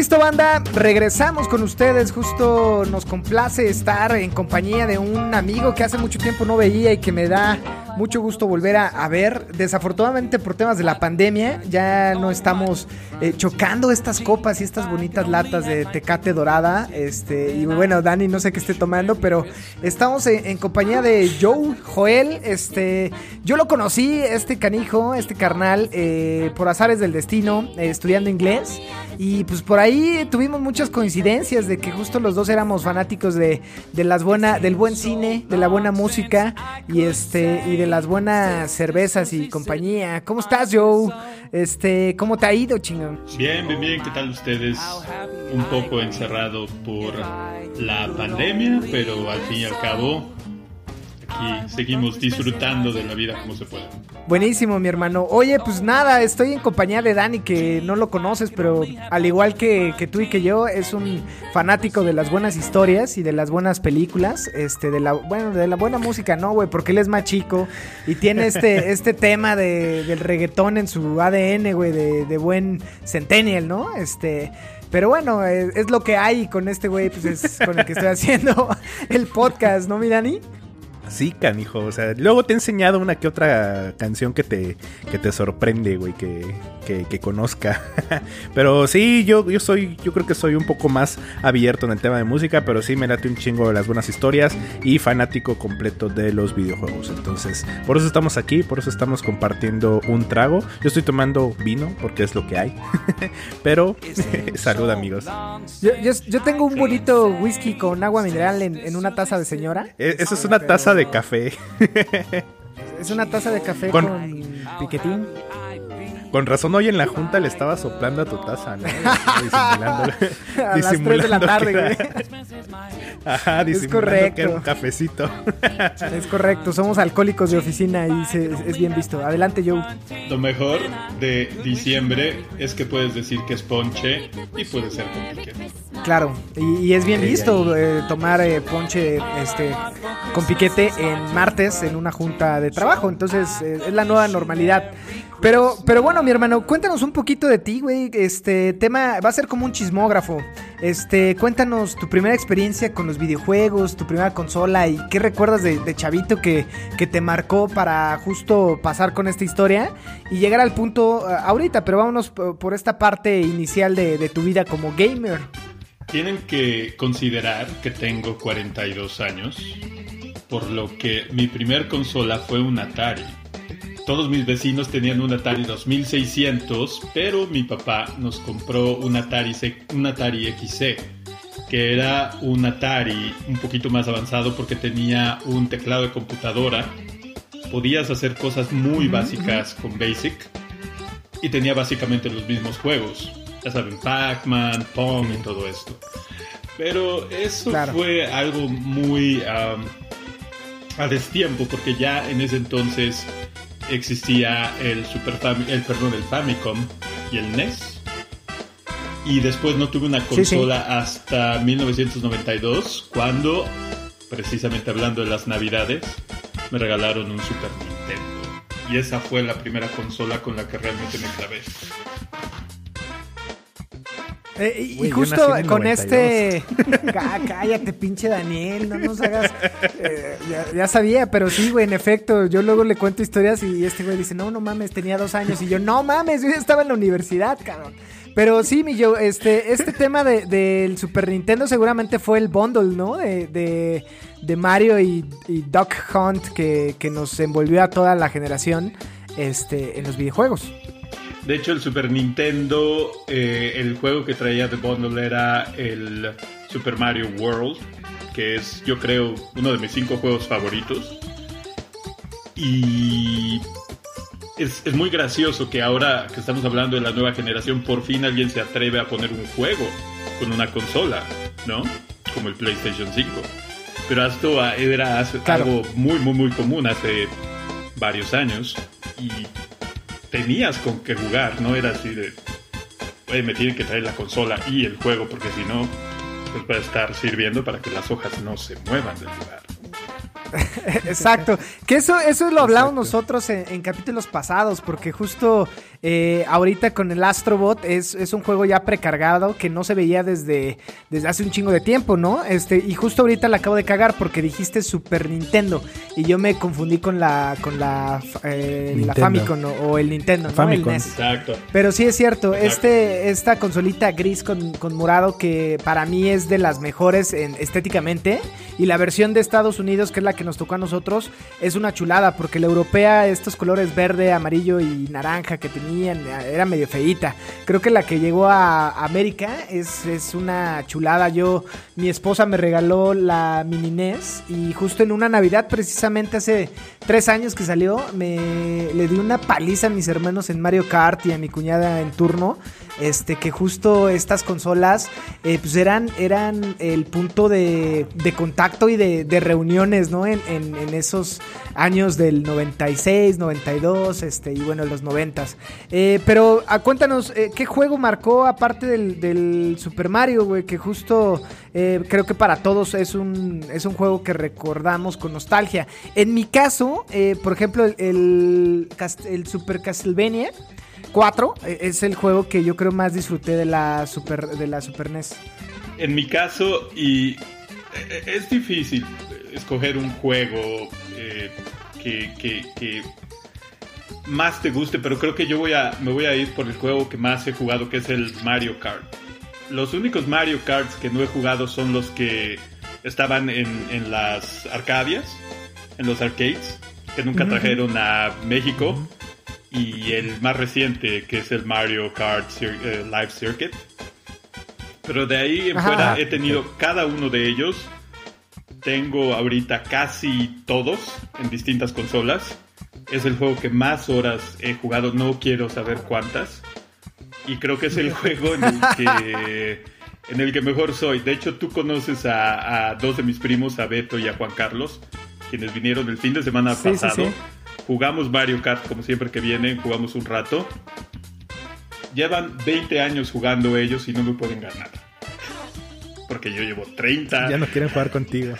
S4: Listo, banda, regresamos con ustedes. Justo nos complace estar en compañía de un amigo que hace mucho tiempo no veía y que me da mucho gusto volver a, ver. Desafortunadamente, por temas de la pandemia, ya no estamos eh, chocando estas copas y estas bonitas latas de tecate dorada. Este, y bueno, Dani, no sé qué esté tomando, pero estamos en, en compañía de Joe, Joel. Este, yo lo conocí, este canijo, este carnal, eh, por azares del destino, eh, estudiando inglés. Y pues por ahí tuvimos muchas coincidencias de que justo los dos éramos fanáticos de, de las buena, del buen cine, de la buena música y este y de las buenas cervezas y compañía. ¿Cómo estás, Joe? Este, ¿cómo te ha ido, chingón?
S6: Bien, bien, bien, ¿qué tal ustedes? Un poco encerrado por la pandemia, pero al fin y al cabo, aquí aquí seguimos disfrutando de la vida como se puede.
S4: Buenísimo, mi hermano. Oye, pues nada, estoy en compañía de Dani, que no lo conoces, pero al igual que, que tú y que yo, es un fanático de las buenas historias y de las buenas películas. Este, de la, bueno, de la buena música, no, güey, porque él es más chico y tiene este, este tema de, del reggaetón en su ADN, güey, de, de buen centennial, ¿no? Este. Pero bueno, es, es lo que hay con este güey, pues es con el que estoy haciendo el podcast, ¿no, mi Dani?
S3: Sí, canijo. O sea, luego te he enseñado una que otra canción que te, que te sorprende, güey, que, que, que conozca. pero sí, yo, yo soy, yo creo que soy un poco más abierto en el tema de música, pero sí me late un chingo de las buenas historias y fanático completo de los videojuegos. Entonces, por eso estamos aquí, por eso estamos compartiendo un trago. Yo estoy tomando vino porque es lo que hay. pero, salud, amigos.
S4: Yo, yo, yo tengo un bonito whisky con agua mineral en, en una taza de señora.
S3: E- Esa es una taza de café.
S4: Es una taza de café
S3: Con-
S4: con, piquetín.
S3: Con razón hoy en la junta le estaba soplando a tu taza, ¿no? Disimulando.
S4: A las 3 de la tarde, güey.
S3: Ajá,
S4: Es
S3: disimulando
S4: correcto.
S3: que era un cafecito.
S4: Es correcto, somos alcohólicos de oficina y se- es bien visto. Adelante, Joe.
S6: Lo mejor de diciembre es que puedes decir que es ponche y puede ser con piquete.
S4: Claro, y, y es bien visto eh, tomar eh, ponche este, con piquete en martes en una junta de trabajo. Entonces, eh, es la nueva normalidad. Pero, pero bueno, mi hermano, cuéntanos un poquito de ti, güey. Este tema va a ser como un chismógrafo. Este, cuéntanos tu primera experiencia con los videojuegos, tu primera consola y qué recuerdas de, chavito que, que te marcó para justo pasar con esta historia y llegar al punto eh, ahorita. Pero vámonos por, por esta parte inicial de, de tu vida como gamer.
S6: Tienen que considerar que tengo 42 años, por lo que mi primer consola fue un Atari. Todos mis vecinos tenían un Atari 2600, pero mi papá nos compró un Atari, un Atari XC, que era un Atari un poquito más avanzado porque tenía un teclado de computadora. Podías hacer cosas muy básicas con Basic y tenía básicamente los mismos juegos. Ya saben, Pac-Man, Pong y todo esto. Pero eso
S4: Claro.
S6: fue algo muy am, a destiempo porque ya en ese entonces existía el Super Fami- el perdón, el Famicom y el NES. Y después no tuve una
S4: Sí, sí.
S6: consola hasta 1992 cuando precisamente hablando de las Navidades me regalaron un Super Nintendo. Y esa fue la primera consola con la que realmente me clavé.
S4: Eh, y, justo con
S3: 92.
S4: este. Cá- Cállate, pinche Daniel, no nos hagas. eh, ya, ya sabía, pero sí, güey, en efecto. Yo luego le cuento historias y este güey dice: No, no mames, tenía dos años. Y yo, no mames, yo ya estaba en la universidad, cabrón. Pero sí, mi yo, este, este tema de- del Super Nintendo seguramente fue el bundle, ¿no? De, de, de Mario y, y Duck Hunt que, que nos envolvió a toda la generación este, en los videojuegos.
S6: De hecho, el Super Nintendo, eh, el juego que traía de bundle era el Super Mario World, que es, yo creo, uno de mis cinco juegos favoritos. Y es, es muy gracioso que ahora que estamos hablando de la nueva generación, por fin alguien se atreve a poner un juego con una consola, ¿no? Como el PlayStation 5. Pero esto era hace-
S4: Claro.
S6: algo muy, muy, muy común hace varios años. Y tenías con qué jugar, no era así de, "Oye, me tienen que traer la consola y el juego porque si no, pues va a estar sirviendo para que las hojas no se muevan del lugar.
S4: Exacto, que eso, eso lo hablamos nosotros en, en capítulos pasados, porque justo eh, ahorita con el Astrobot es, es un juego ya precargado que no se veía desde, desde hace un chingo de tiempo, ¿no? Este, y justo ahorita la acabo de cagar porque dijiste Super Nintendo y yo me confundí con la con la, eh, la. Famicom o, o el Nintendo, ¿no?
S3: Famicom.
S4: El NES.
S6: Exacto.
S4: Pero sí es cierto,
S6: Exacto.
S4: este, esta consolita gris con, con morado que para mí es de las mejores en, estéticamente y la versión de Estados Unidos, que es la que nos tocó a nosotros, es una chulada porque la europea, estos colores verde, amarillo y naranja que era medio feíta. Creo que la que llegó a América es, es una chulada. Yo, mi esposa me regaló la mini NES y justo en una Navidad, precisamente hace tres años que salió, me le di una paliza a mis hermanos en Mario Kart y a mi cuñada en turno. Este que justo estas consolas eh, pues eran, eran el punto de, contacto y de, reuniones, ¿no? En, en- en esos años del 96, 92, este, y bueno, los 90. Eh, pero ah, cuéntanos, eh, ¿qué juego marcó aparte del, Super Mario, güey? Que justo eh, creo que para todos es un, es un juego que recordamos con nostalgia. En mi caso, por ejemplo, el, el Super Castlevania 4 eh, es el juego que yo creo más disfruté de la Super, de la Super E NES.
S6: En mi caso, y eh, es difícil escoger un juego eh, que, que- que más te guste, pero creo que yo voy a, me voy a ir por el juego que más he jugado, que es el Mario Kart. Los únicos Mario Karts que no he jugado son los que estaban en, en las Arcadias, en los arcades, que nunca trajeron a México. Y el más reciente, que es el Mario Kart Cir- eh, Live Circuit. Pero de ahí en
S4: Ajá.
S6: fuera he tenido cada uno de ellos. Tengo ahorita casi todos en distintas consolas. Es el juego que más horas he jugado, no quiero saber cuántas. Y creo que es el juego en el que, en el que mejor soy. De hecho, tú conoces a, a dos de mis primos, a Beto y a Juan Carlos, quienes vinieron el fin de semana
S4: Sí, sí,
S6: pasado.
S4: sí.
S6: Jugamos Mario Kart como siempre que vienen, jugamos un rato. Llevan 20 años jugando ellos y no me pueden ganar. Porque yo llevo 30.
S3: Ya no quieren jugar contigo.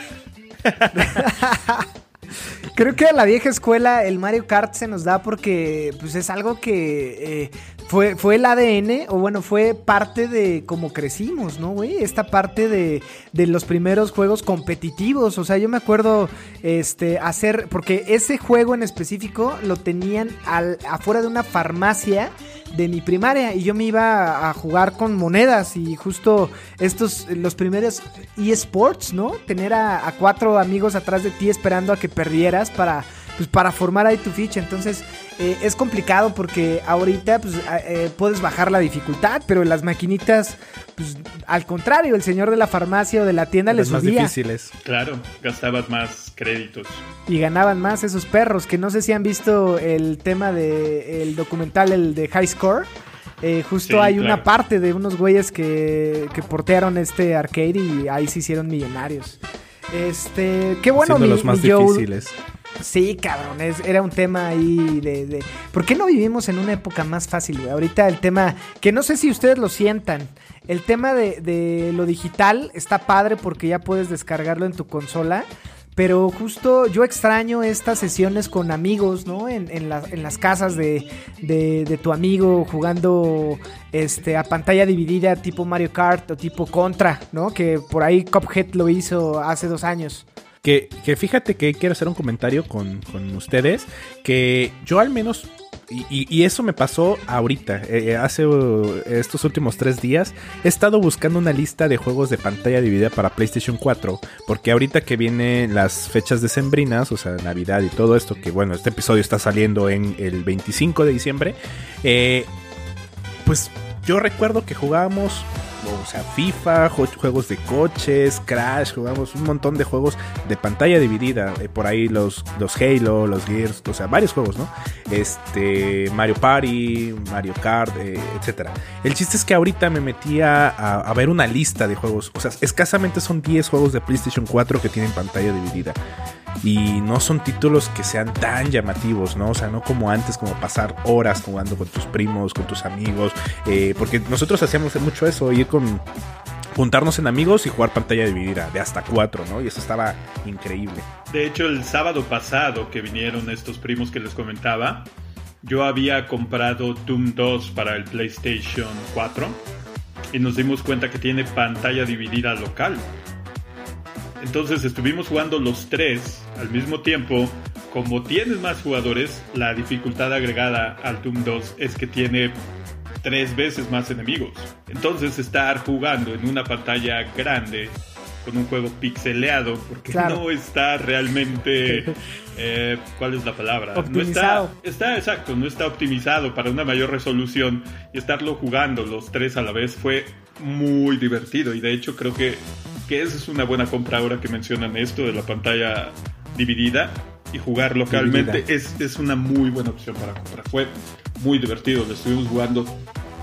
S4: Creo que a la vieja escuela el Mario Kart se nos da porque pues es algo que eh, fue, fue el ADN o bueno, fue parte de cómo crecimos, ¿no, güey? Esta parte de, de los primeros juegos competitivos. O sea, yo me acuerdo este, hacer, porque ese juego en específico lo tenían al, afuera de una farmacia de mi primaria y yo me iba a jugar con monedas y justo estos, los primeros eSports, ¿no? Tener a, a cuatro amigos atrás de ti esperando a que perdieras para, pues, para formar ahí tu ficha. Entonces eh, es complicado porque ahorita pues, eh, puedes bajar la dificultad, pero en las maquinitas, pues al contrario, el señor de la farmacia o de la tienda le
S3: Las más
S4: subía
S3: difíciles.
S6: Claro, gastabas más créditos.
S4: y ganaban más esos perros. Que no sé si han visto el tema de el documental, el de High Score. Eh, justo
S6: Sí,
S4: hay
S6: claro.
S4: una parte de unos güeyes que, que portearon este arcade y ahí se hicieron millonarios. Este, qué bueno, mi,
S3: los más
S4: mi Joel.
S3: difíciles.
S4: Sí, cabrón, era un tema ahí de, ¿Por qué no vivimos en una época más fácil, güey? Ahorita el tema, que no sé si ustedes lo sientan, el tema de, lo digital está padre porque ya puedes descargarlo en tu consola, pero justo yo extraño estas sesiones con amigos, ¿no? En, en, en las casas de, de- tu amigo jugando este, a pantalla dividida tipo Mario Kart o tipo Contra, ¿no? Que por ahí Cuphead lo hizo hace dos años.
S3: Que, que fíjate que quiero hacer un comentario con, con ustedes. Que yo al menos. Y, y- eso me pasó ahorita. eh, eh, hace uh, estos últimos tres días. He estado buscando una lista de juegos de pantalla dividida para PlayStation 4. Porque ahorita que vienen las fechas decembrinas, o sea, Navidad y todo esto. Que bueno, este episodio está saliendo en el 25 de diciembre. eh, pues yo recuerdo que jugábamos, o sea, FIFA, juegos de coches, Crash, jugamos un montón de juegos de pantalla dividida, eh, por ahí los, los Halo, los Gears, o sea, varios juegos, ¿no? Este, Mario Party, Mario Kart, eh, etcétera. El chiste es que ahorita me metí a, a- a ver una lista de juegos, o sea, escasamente son 10 juegos de PlayStation 4 que tienen pantalla dividida. Y no son títulos que sean tan llamativos, ¿no? O sea, no como antes, como pasar horas jugando con tus primos, con tus amigos. eh, porque nosotros hacíamos mucho eso, ir con. juntarnos en amigos y jugar pantalla dividida de hasta cuatro, ¿no? Y eso estaba increíble.
S6: De hecho, el sábado pasado que vinieron estos primos que les comentaba, yo había comprado Doom 2 para el PlayStation 4 y nos dimos cuenta que tiene pantalla dividida local. Entonces estuvimos jugando los tres al mismo tiempo. Como tienes más jugadores, la dificultad agregada al Doom 2 es que tiene tres veces más enemigos. Entonces estar jugando en una pantalla grande con un juego pixeleado, porque
S4: Claro.
S6: no está realmente... eh, ¿Cuál es la palabra?
S4: Optimizado.
S6: No está, está exacto, no está optimizado para una mayor resolución y estarlo jugando los tres a la vez fue muy divertido y de hecho creo que, que esa es una buena compra ahora que mencionan esto de la pantalla dividida y jugar localmente es, es una muy buena opción para comprar. Fue muy divertido, lo estuvimos jugando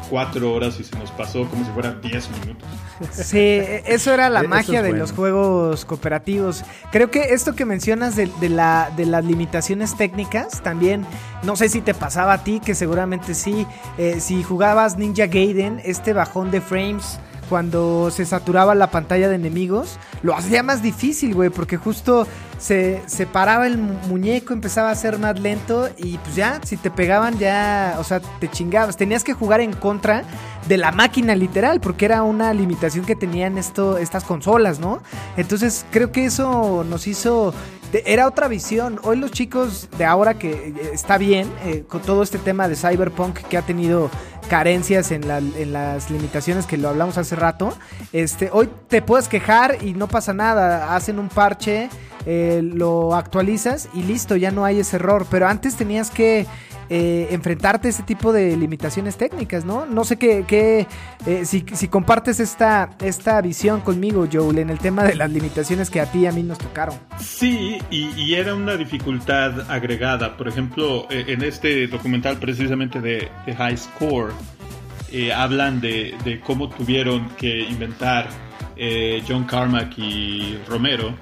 S6: cuatro horas y se nos pasó como si fueran 10 minutos.
S4: Sí, eso era la magia
S3: es
S4: de
S3: bueno.
S4: los juegos cooperativos. Creo que esto que mencionas de, de la, de las limitaciones técnicas, también, no sé si te pasaba a ti, que seguramente sí, eh, si jugabas Ninja Gaiden, este bajón de frames cuando se saturaba la pantalla de enemigos, lo hacía más difícil, güey, porque justo se, se paraba el mu- muñeco, empezaba a ser más lento y pues ya, si te pegaban ya, o sea, te chingabas. Tenías que jugar en contra de la máquina literal, porque era una limitación que tenían esto, estas consolas, ¿no? Entonces creo que eso nos hizo... Era otra visión. Hoy los chicos de ahora que eh, está bien eh, con todo este tema de Cyberpunk que ha tenido carencias en, en las limitaciones que lo hablamos hace rato. Este, hoy te puedes quejar y no pasa nada. Hacen un parche, eh, lo actualizas y listo, ya no hay ese error. Pero antes tenías que eh, enfrentarte a ese tipo de limitaciones técnicas, ¿no? No sé qué, eh, si, compartes esta, esta visión conmigo, Joel, en el tema de las limitaciones que a ti y a mí nos tocaron.
S6: Sí, y, era una dificultad agregada. Por ejemplo, eh, en este documental precisamente de, de High Score, hablan de, cómo tuvieron que inventar John Carmack y Romero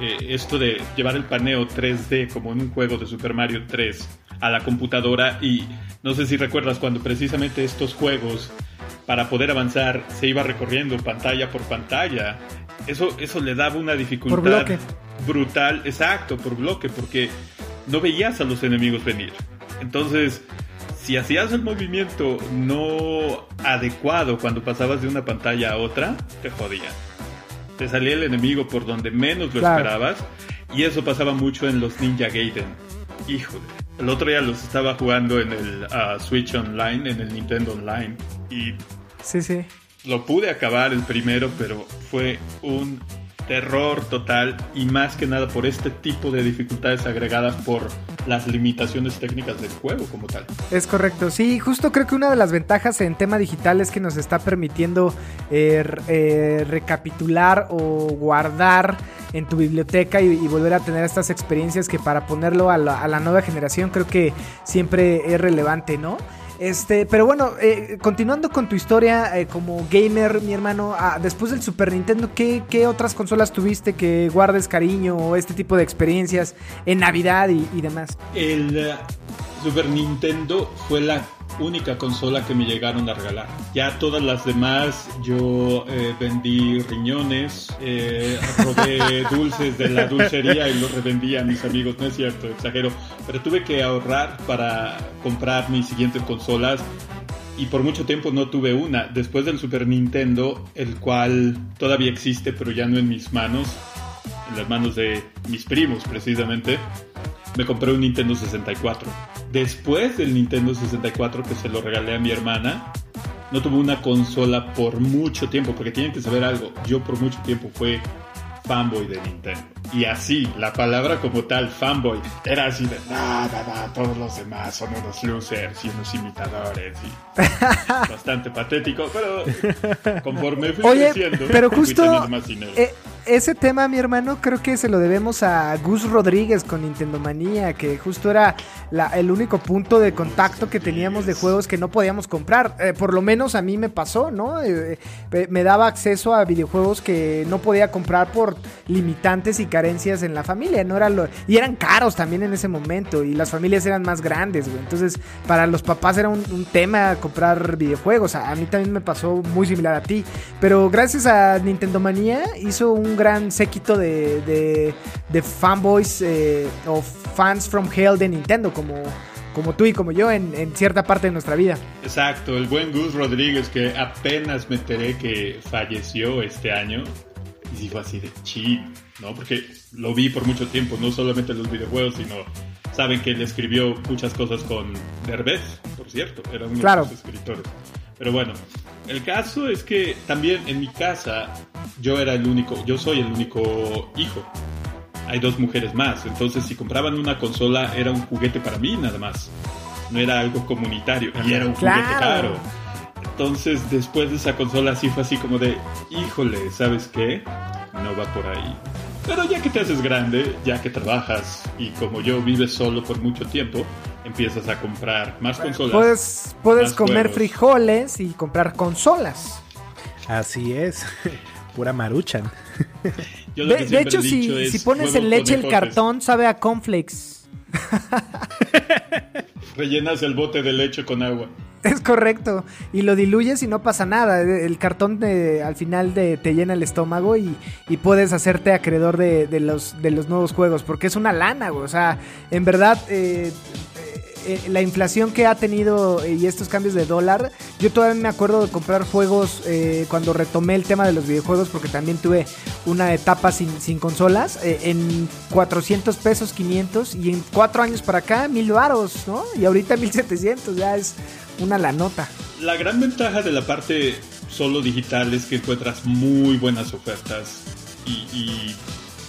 S6: esto de llevar el paneo 3D como en un juego de Super Mario 3 a la computadora y no sé si recuerdas cuando precisamente estos juegos para poder avanzar se iba recorriendo pantalla por pantalla. Eso, eso le daba una dificultad
S4: Por bloque.
S6: brutal, exacto, por bloque, porque no veías a los enemigos venir. Entonces, si hacías el movimiento no adecuado cuando pasabas de una pantalla a otra, te jodía. Te salía el enemigo por donde menos lo
S4: Claro.
S6: esperabas. Y eso pasaba mucho en los Ninja Gaiden. Híjole. El otro día los estaba jugando en el ah, Switch Online, en el Nintendo Online. Y
S4: Sí, sí.
S6: lo pude acabar el primero, pero fue un terror total y más que nada por este tipo de dificultades agregadas por las limitaciones técnicas del juego como tal.
S4: Es correcto, sí, justo creo que una de las ventajas en tema digital es que nos está permitiendo eh, eh, recapitular o guardar en tu biblioteca y, volver a tener estas experiencias que para ponerlo a la nueva generación creo que siempre es relevante, ¿no? Este, pero bueno, eh, continuando con tu historia eh, como gamer, mi hermano, ah, después del Super Nintendo, ¿qué, qué otras consolas tuviste que guardes cariño o este tipo de experiencias en Navidad y, demás?
S6: El eh, Super Nintendo fue la única consola que me llegaron a regalar. Ya todas las demás yo eh, vendí riñones, eh, robé dulces de la dulcería y los revendí a mis amigos. No es cierto, exagero. Pero tuve que ahorrar para comprar mis siguientes consolas y por mucho tiempo no tuve una. Después del Super Nintendo, el cual todavía existe, pero ya no en mis manos, en las manos de mis primos precisamente, me compré un Nintendo 64. Después del Nintendo 64 que se lo regalé a mi hermana, no tuve una consola por mucho tiempo, porque tienen que saber algo, yo por mucho tiempo fue fanboy de Nintendo. Y así, la palabra como tal, fanboy, era así de, nada, nada, todos los demás son unos losers y unos imitadores y bastante patético, pero conforme fui
S4: Oye,
S6: creciendo,
S4: pero
S6: fui
S4: justo
S6: teniendo más dinero.
S4: eh, ese tema, mi hermano, creo que se lo debemos a Gus Rodríguez con Nintendo Manía, que justo era la- el único punto de contacto que teníamos de juegos que no podíamos comprar. Eh, por lo menos a mí me pasó, ¿no? Eh, eh, me daba acceso a videojuegos que no podía comprar por limitantes y carencias en la familia, no era lo y eran caros también en ese momento y las familias eran más grandes, güey. Entonces, para los papás era un, tema comprar videojuegos. A, a mí también me pasó muy similar a ti, pero gracias a Nintendo Manía hizo un gran séquito de, de, de fanboys eh, o fans from hell de Nintendo, como, como tú y como yo en, en cierta parte de nuestra vida.
S6: Exacto, el buen Gus Rodríguez que apenas me enteré que falleció este año. Y fue así de chin, ¿no? Porque lo vi por mucho tiempo, no solamente en los videojuegos, sino saben que él escribió muchas cosas con Derbez, por cierto, era uno
S4: Claro.
S6: de sus escritores. Pero bueno, el caso es que también en mi casa yo era el único, yo soy el único hijo. Hay dos mujeres más, entonces si compraban una consola era un juguete para mí nada más. No era algo comunitario y era un juguete
S4: Claro.
S6: caro. Entonces, después de esa consola, sí fue así como de, híjole, ¿sabes qué? No va por ahí. Pero ya que te haces grande, ya que trabajas y como yo vives solo por mucho tiempo, empiezas a comprar más consolas.
S4: Puedes, puedes
S6: más
S4: comer
S6: juegos.
S4: frijoles y comprar consolas.
S3: Así es. Pura maruchan.
S6: Yo lo
S4: De,
S6: que
S4: de
S6: siempre
S4: hecho,
S6: he dicho
S4: si,
S6: es,
S4: si pones en leche el cartón, sabe a cornflakes.
S6: Rellenas el bote de leche con agua.
S4: Es correcto. Y lo diluyes y no pasa nada. El cartón de- al final de- te llena el estómago y, y puedes hacerte acreedor de, de los, de los nuevos juegos. Porque es una lana, güey. O sea, en verdad, eh, eh, la inflación que ha tenido eh, y estos cambios de dólar, yo todavía me acuerdo de comprar juegos eh, cuando retomé el tema de los videojuegos, porque también tuve una etapa sin, consolas, en 400 pesos, 500, y en cuatro años para acá, mil varos, ¿no? Y ahorita 1700, ya es una la nota.
S6: La gran ventaja de la parte solo digital es que encuentras muy buenas ofertas y, y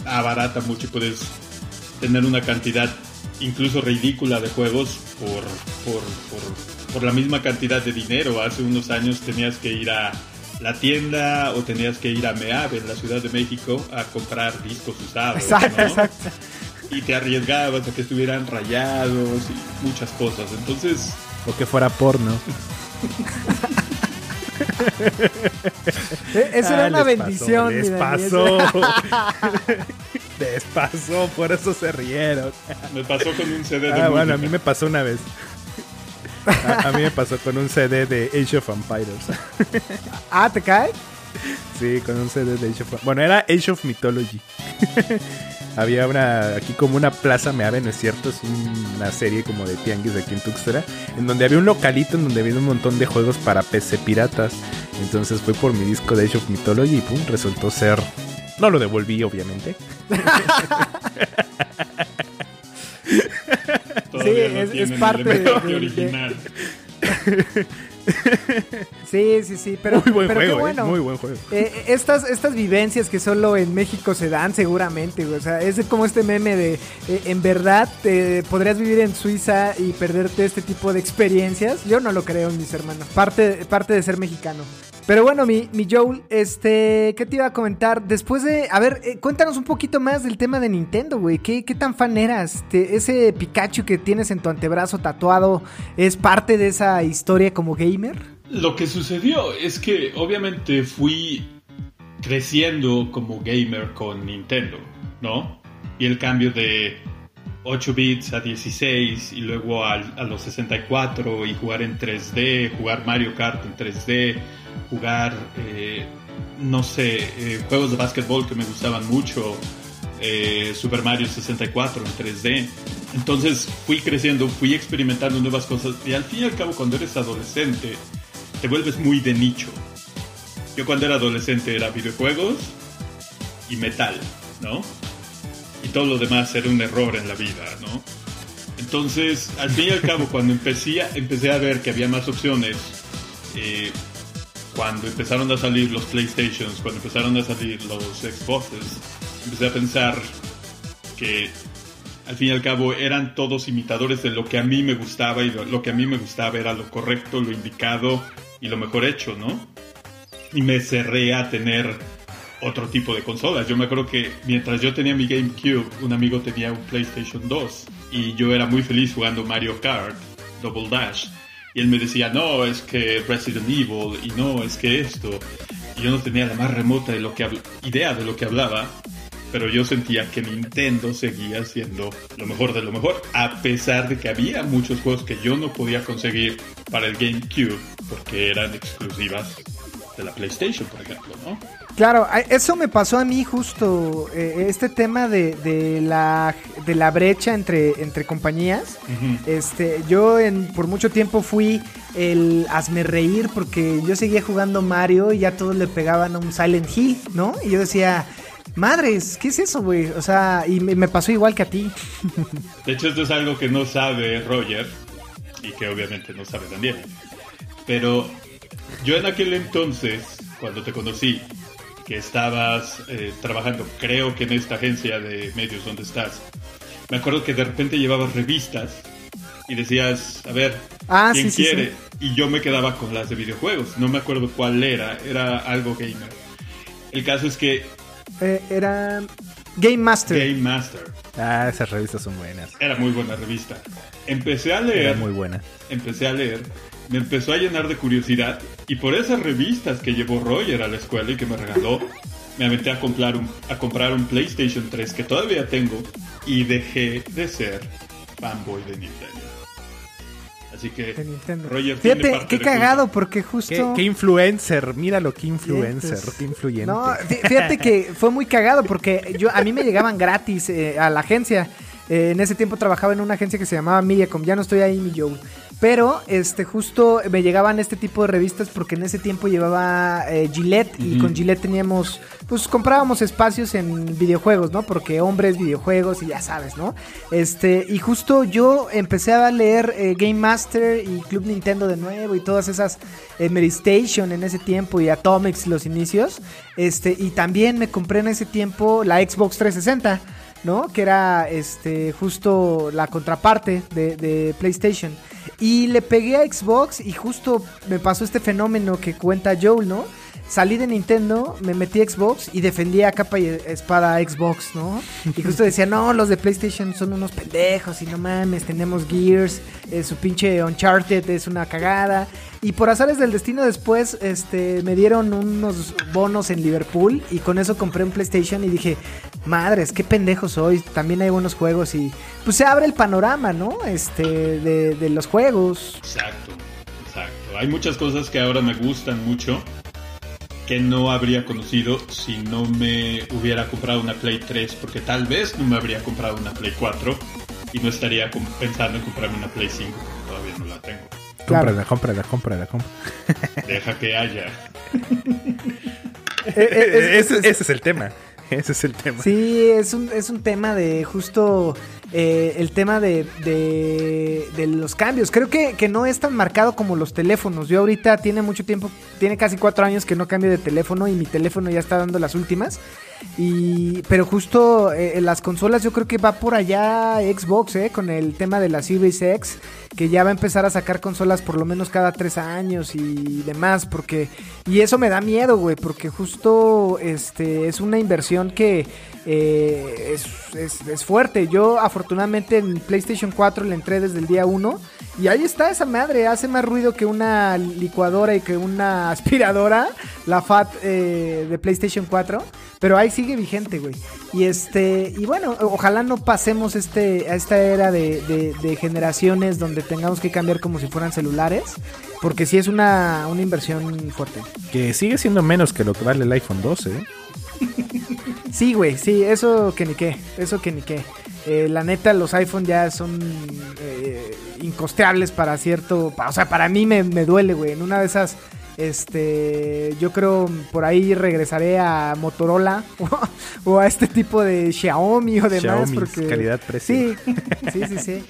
S6: abarata mucho y puedes tener una cantidad incluso ridícula de juegos por, por, por, por la misma cantidad de dinero. Hace unos años tenías que ir a la tienda o tenías que ir a MEAB en la Ciudad de México a comprar discos usados.
S4: Exacto,
S6: ¿no?
S4: exacto.
S6: Y te arriesgabas a que estuvieran rayados y muchas cosas. Entonces,
S3: O que fuera porno.
S4: Eh, Eso era
S3: Ah,
S4: una
S3: les
S4: bendición.
S3: pasó. Les pasó. Les pasó, por eso se rieron.
S6: me pasó con un CD de
S3: Ah, bueno, a mí me pasó una vez. A, a mí me pasó con un CD de Age of Empires.
S4: Ah, ¿te cae?
S3: Sí, con un CD de Age of Bueno, era Age of Mythology. Había una, aquí como una plaza Meave, ¿no es cierto? Es una serie como de tianguis de aquí en Tuxtla, en donde había un localito en donde había un montón de juegos para PC piratas. Entonces fui por mi disco de Age of Mythology y pum, resultó ser... No lo devolví, obviamente.
S4: Sí,
S6: no
S4: es- parte de- de-
S6: original.
S4: Sí, sí, sí. Pero,
S3: muy buen
S4: pero qué
S3: juego, ¿eh?
S4: bueno.
S3: Muy buen juego.
S4: Eh, estas, estas vivencias que solo en México se dan seguramente, güey. O sea, es como este meme de, eh, en verdad, te podrías vivir en Suiza y perderte este tipo de experiencias. Yo no lo creo, mis hermanos. Parte, parte de ser mexicano. Pero bueno, mi, mi Joel, este, ¿qué te iba a comentar? Después de, a ver, eh, cuéntanos un poquito más del tema de Nintendo, güey. ¿Qué, ¿Qué tan fan eras? Ese Pikachu que tienes en tu antebrazo tatuado es parte de esa historia como gamer?
S6: Lo que sucedió es que obviamente fui creciendo como gamer con Nintendo, ¿no? Y el cambio de 8 bits a 16 y luego al- a, los 64 y jugar en 3D, jugar Mario Kart en 3D, jugar, eh, no sé, eh, juegos de básquetbol que me gustaban mucho, eh, Super Mario 64 en 3D. Entonces fui creciendo, fui experimentando nuevas cosas y al fin y al cabo cuando eres adolescente te vuelves muy de nicho. Yo cuando era adolescente era videojuegos y metal, ¿no? Y todo lo demás era un error en la vida, ¿no? Entonces, al fin y al cabo, cuando empecé a, empecé a ver que había más opciones, eh, cuando empezaron a salir los PlayStations, cuando empezaron a salir los Xboxes, empecé a pensar que al fin y al cabo eran todos imitadores de lo que a mí me gustaba y lo, lo que a mí me gustaba era lo correcto, lo indicado y lo mejor hecho, ¿no? Y me cerré a tener otro tipo de consolas. Yo me acuerdo que mientras yo tenía mi GameCube, un amigo tenía un PlayStation 2 y yo era muy feliz jugando Mario Kart, Double Dash. Y él me decía, no, es que Resident Evil y no, es que esto. Y yo no tenía la más remota de lo que idea de lo que hablaba, pero yo sentía que Nintendo seguía siendo lo mejor de lo mejor, a pesar de que había muchos juegos que yo no podía conseguir para el GameCube porque eran exclusivas de la PlayStation, por ejemplo, ¿no?
S4: Claro, eso me pasó a mí justo, eh, este tema de, de la, de la brecha entre, entre compañías. Este, yo en, por mucho tiempo fui el hazme reír porque yo seguía jugando Mario y ya todos le pegaban a un Silent Hill, ¿no? Y yo decía, madres, ¿qué es eso, güey? O sea, y me, me pasó igual que a ti.
S6: De hecho, esto es algo que no sabe Roger y que obviamente no sabe Daniel. Pero yo en aquel entonces, cuando te conocí, que estabas eh, trabajando, creo que en esta agencia de medios donde estás, me acuerdo que de repente llevabas revistas y decías, a ver,
S4: Ah,
S6: ¿quién
S4: sí,
S6: quiere?
S4: sí.
S6: Y yo me quedaba con las de videojuegos, no me acuerdo cuál era, era algo gamer. El caso es que
S4: Eh, era... Game Master.
S6: Game Master.
S3: Ah, esas revistas son buenas.
S6: Era muy buena revista. Empecé a
S3: Era
S6: leer,
S3: muy buena.
S6: empecé a leer, me empezó a llenar de curiosidad y por esas revistas que llevó Roger a la escuela y que me regaló, me aventé a comprar un, a comprar un PlayStation 3 que todavía tengo y dejé de ser fanboy de Nintendo. Así que
S4: de Nintendo.
S6: Roger tiene
S4: Fíjate,
S6: parte
S4: qué
S6: de
S4: cagado,
S6: culpa.
S4: porque
S3: ¿Qué,
S4: justo...
S3: qué influencer, míralo, qué influencer, qué influyente.
S4: No, fí- fíjate que fue muy cagado porque yo a mí me llegaban gratis eh, a la agencia. Eh, en ese tiempo trabajaba en una agencia que se llamaba Mediacom. Ya no estoy ahí, mi Joe. Pero este justo me llegaban este tipo de revistas porque en ese tiempo llevaba eh, Gillette y con Gillette teníamos, pues comprábamos espacios en videojuegos, ¿no? Porque hombres, videojuegos y ya sabes, ¿no? Este, y justo yo empecé a leer eh, Game Master y Club Nintendo de nuevo y todas esas eh, Mary Station en ese tiempo y Atomics los inicios. Este, y también me compré en ese tiempo la Xbox 360. ¿no? Que era este justo la contraparte de, de PlayStation. Y le pegué a Xbox y justo me pasó este fenómeno que cuenta Joel, ¿no? Salí de Nintendo, me metí a Xbox y defendía a capa y espada a Xbox, ¿no? Y justo decía, no, los de PlayStation son unos pendejos y no mames, tenemos Gears, eh, su pinche Uncharted es una cagada. Y por azares del destino después este, me dieron unos bonos en Liverpool y con eso compré un PlayStation y dije, madres, qué pendejo soy, también hay buenos juegos y pues se abre el panorama, ¿no? Este, de, de los juegos.
S6: Exacto, exacto. Hay muchas cosas que ahora me gustan mucho que no habría conocido si no me hubiera comprado una Play 3, porque tal vez no me habría comprado una Play 4 y no estaría pensando en comprarme una Play 5, porque todavía no la tengo.
S4: Claro.
S3: Cómprala, cómprala, cómprala, cómprala.
S6: Deja que haya.
S4: Eh, eh, es-
S3: ese, ese es el tema. Ese es el tema.
S4: Sí, es un, es un tema de justo eh, el tema de, de, los cambios. Creo que, que no es tan marcado como los teléfonos. Yo ahorita tiene mucho tiempo, tiene casi cuatro años que no cambio de teléfono y mi teléfono ya está dando las últimas. Y, pero justo eh, las consolas yo creo que va por allá Xbox, eh, con el tema de la Series X, que ya va a empezar a sacar consolas por lo menos cada tres años y demás, porque y eso me da miedo, güey, porque justo este es una inversión que es, es- es fuerte. Yo afortunadamente en PlayStation 4 le entré desde el día 1 y ahí está esa madre, hace más ruido que una licuadora y que una aspiradora, la FAT eh, de PlayStation 4, pero ahí sigue vigente, güey. Y este, y bueno, ojalá no pasemos este, a esta era de, de- de generaciones donde tengamos que cambiar como si fueran celulares, porque sí es una, una inversión fuerte.
S3: Que sigue siendo menos que lo que vale el iPhone 12. ¿eh?
S4: Sí, güey, sí, eso que ni qué, eso que ni qué. Eh, la neta, los iPhone ya son eh, incosteables para cierto, o sea, para mí me, me duele, güey. En una de esas, este, yo creo por ahí regresaré a Motorola o, o a este tipo de Xiaomi o demás,
S3: Xiaomi,
S4: porque
S3: calidad-precio.
S4: Sí, sí, sí, sí.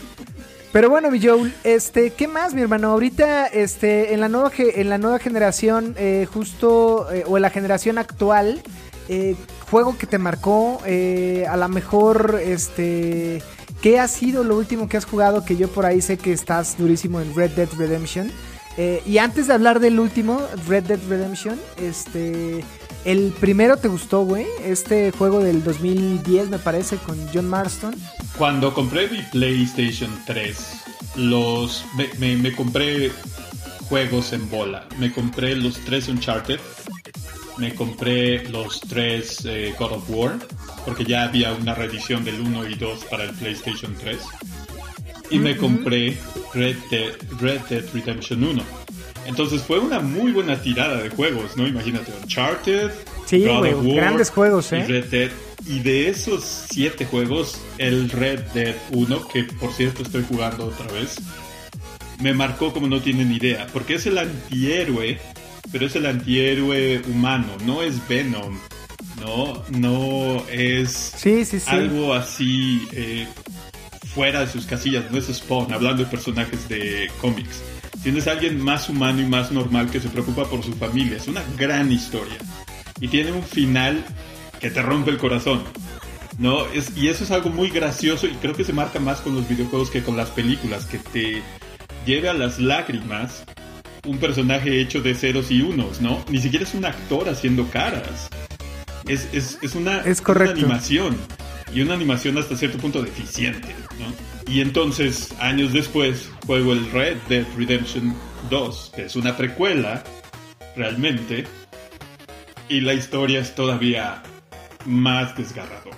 S4: Pero bueno, mi Joel, este, ¿qué más, mi hermano? Ahorita, este, en la nueva, en la nueva generación, eh, justo, eh, o en la generación actual, eh, juego que te marcó, eh, a lo mejor, este, ¿qué ha sido lo último que has jugado? Que yo por ahí sé que estás durísimo en Red Dead Redemption. Eh, y antes de hablar del último, Red Dead Redemption, este, el primero te gustó, güey, este juego del 2010 me parece con John Marston.
S6: Cuando compré mi PlayStation 3, los me, me- me compré juegos en bola. Me compré los tres Uncharted, me compré los tres eh, God of War, porque ya había una reedición del 1 y 2 para el PlayStation 3. Y me compré Red Dead, Red Dead Redemption 1. Entonces fue una muy buena tirada de juegos, ¿no? Imagínate, Uncharted,
S4: Sí,
S6: God of War
S4: grandes juegos,
S6: y
S4: ¿eh?
S6: Red Dead. Y de esos siete juegos, el Red Dead 1, que por cierto estoy jugando otra vez, me marcó como no tienen idea. Porque es el antihéroe, pero es el antihéroe humano, no es Venom. No, no es
S4: Sí, sí, sí.
S6: algo así eh, fuera de sus casillas, no es Spawn, hablando de personajes de cómics. Tienes a alguien más humano y más normal que se preocupa por su familia. Es una gran historia. Y tiene un final que te rompe el corazón. ¿no? Es, y eso es algo muy gracioso y creo que se marca más con los videojuegos que con las películas, que te lleve a las lágrimas un personaje hecho de ceros y unos, ¿no? Ni siquiera es un actor haciendo caras. Es, es, es una,
S4: Es correcto.
S6: una animación. Y una animación hasta cierto punto deficiente, ¿no? Y entonces, años después, juego el Red Dead Redemption 2, que es una precuela, realmente. Y la historia es todavía más desgarradora,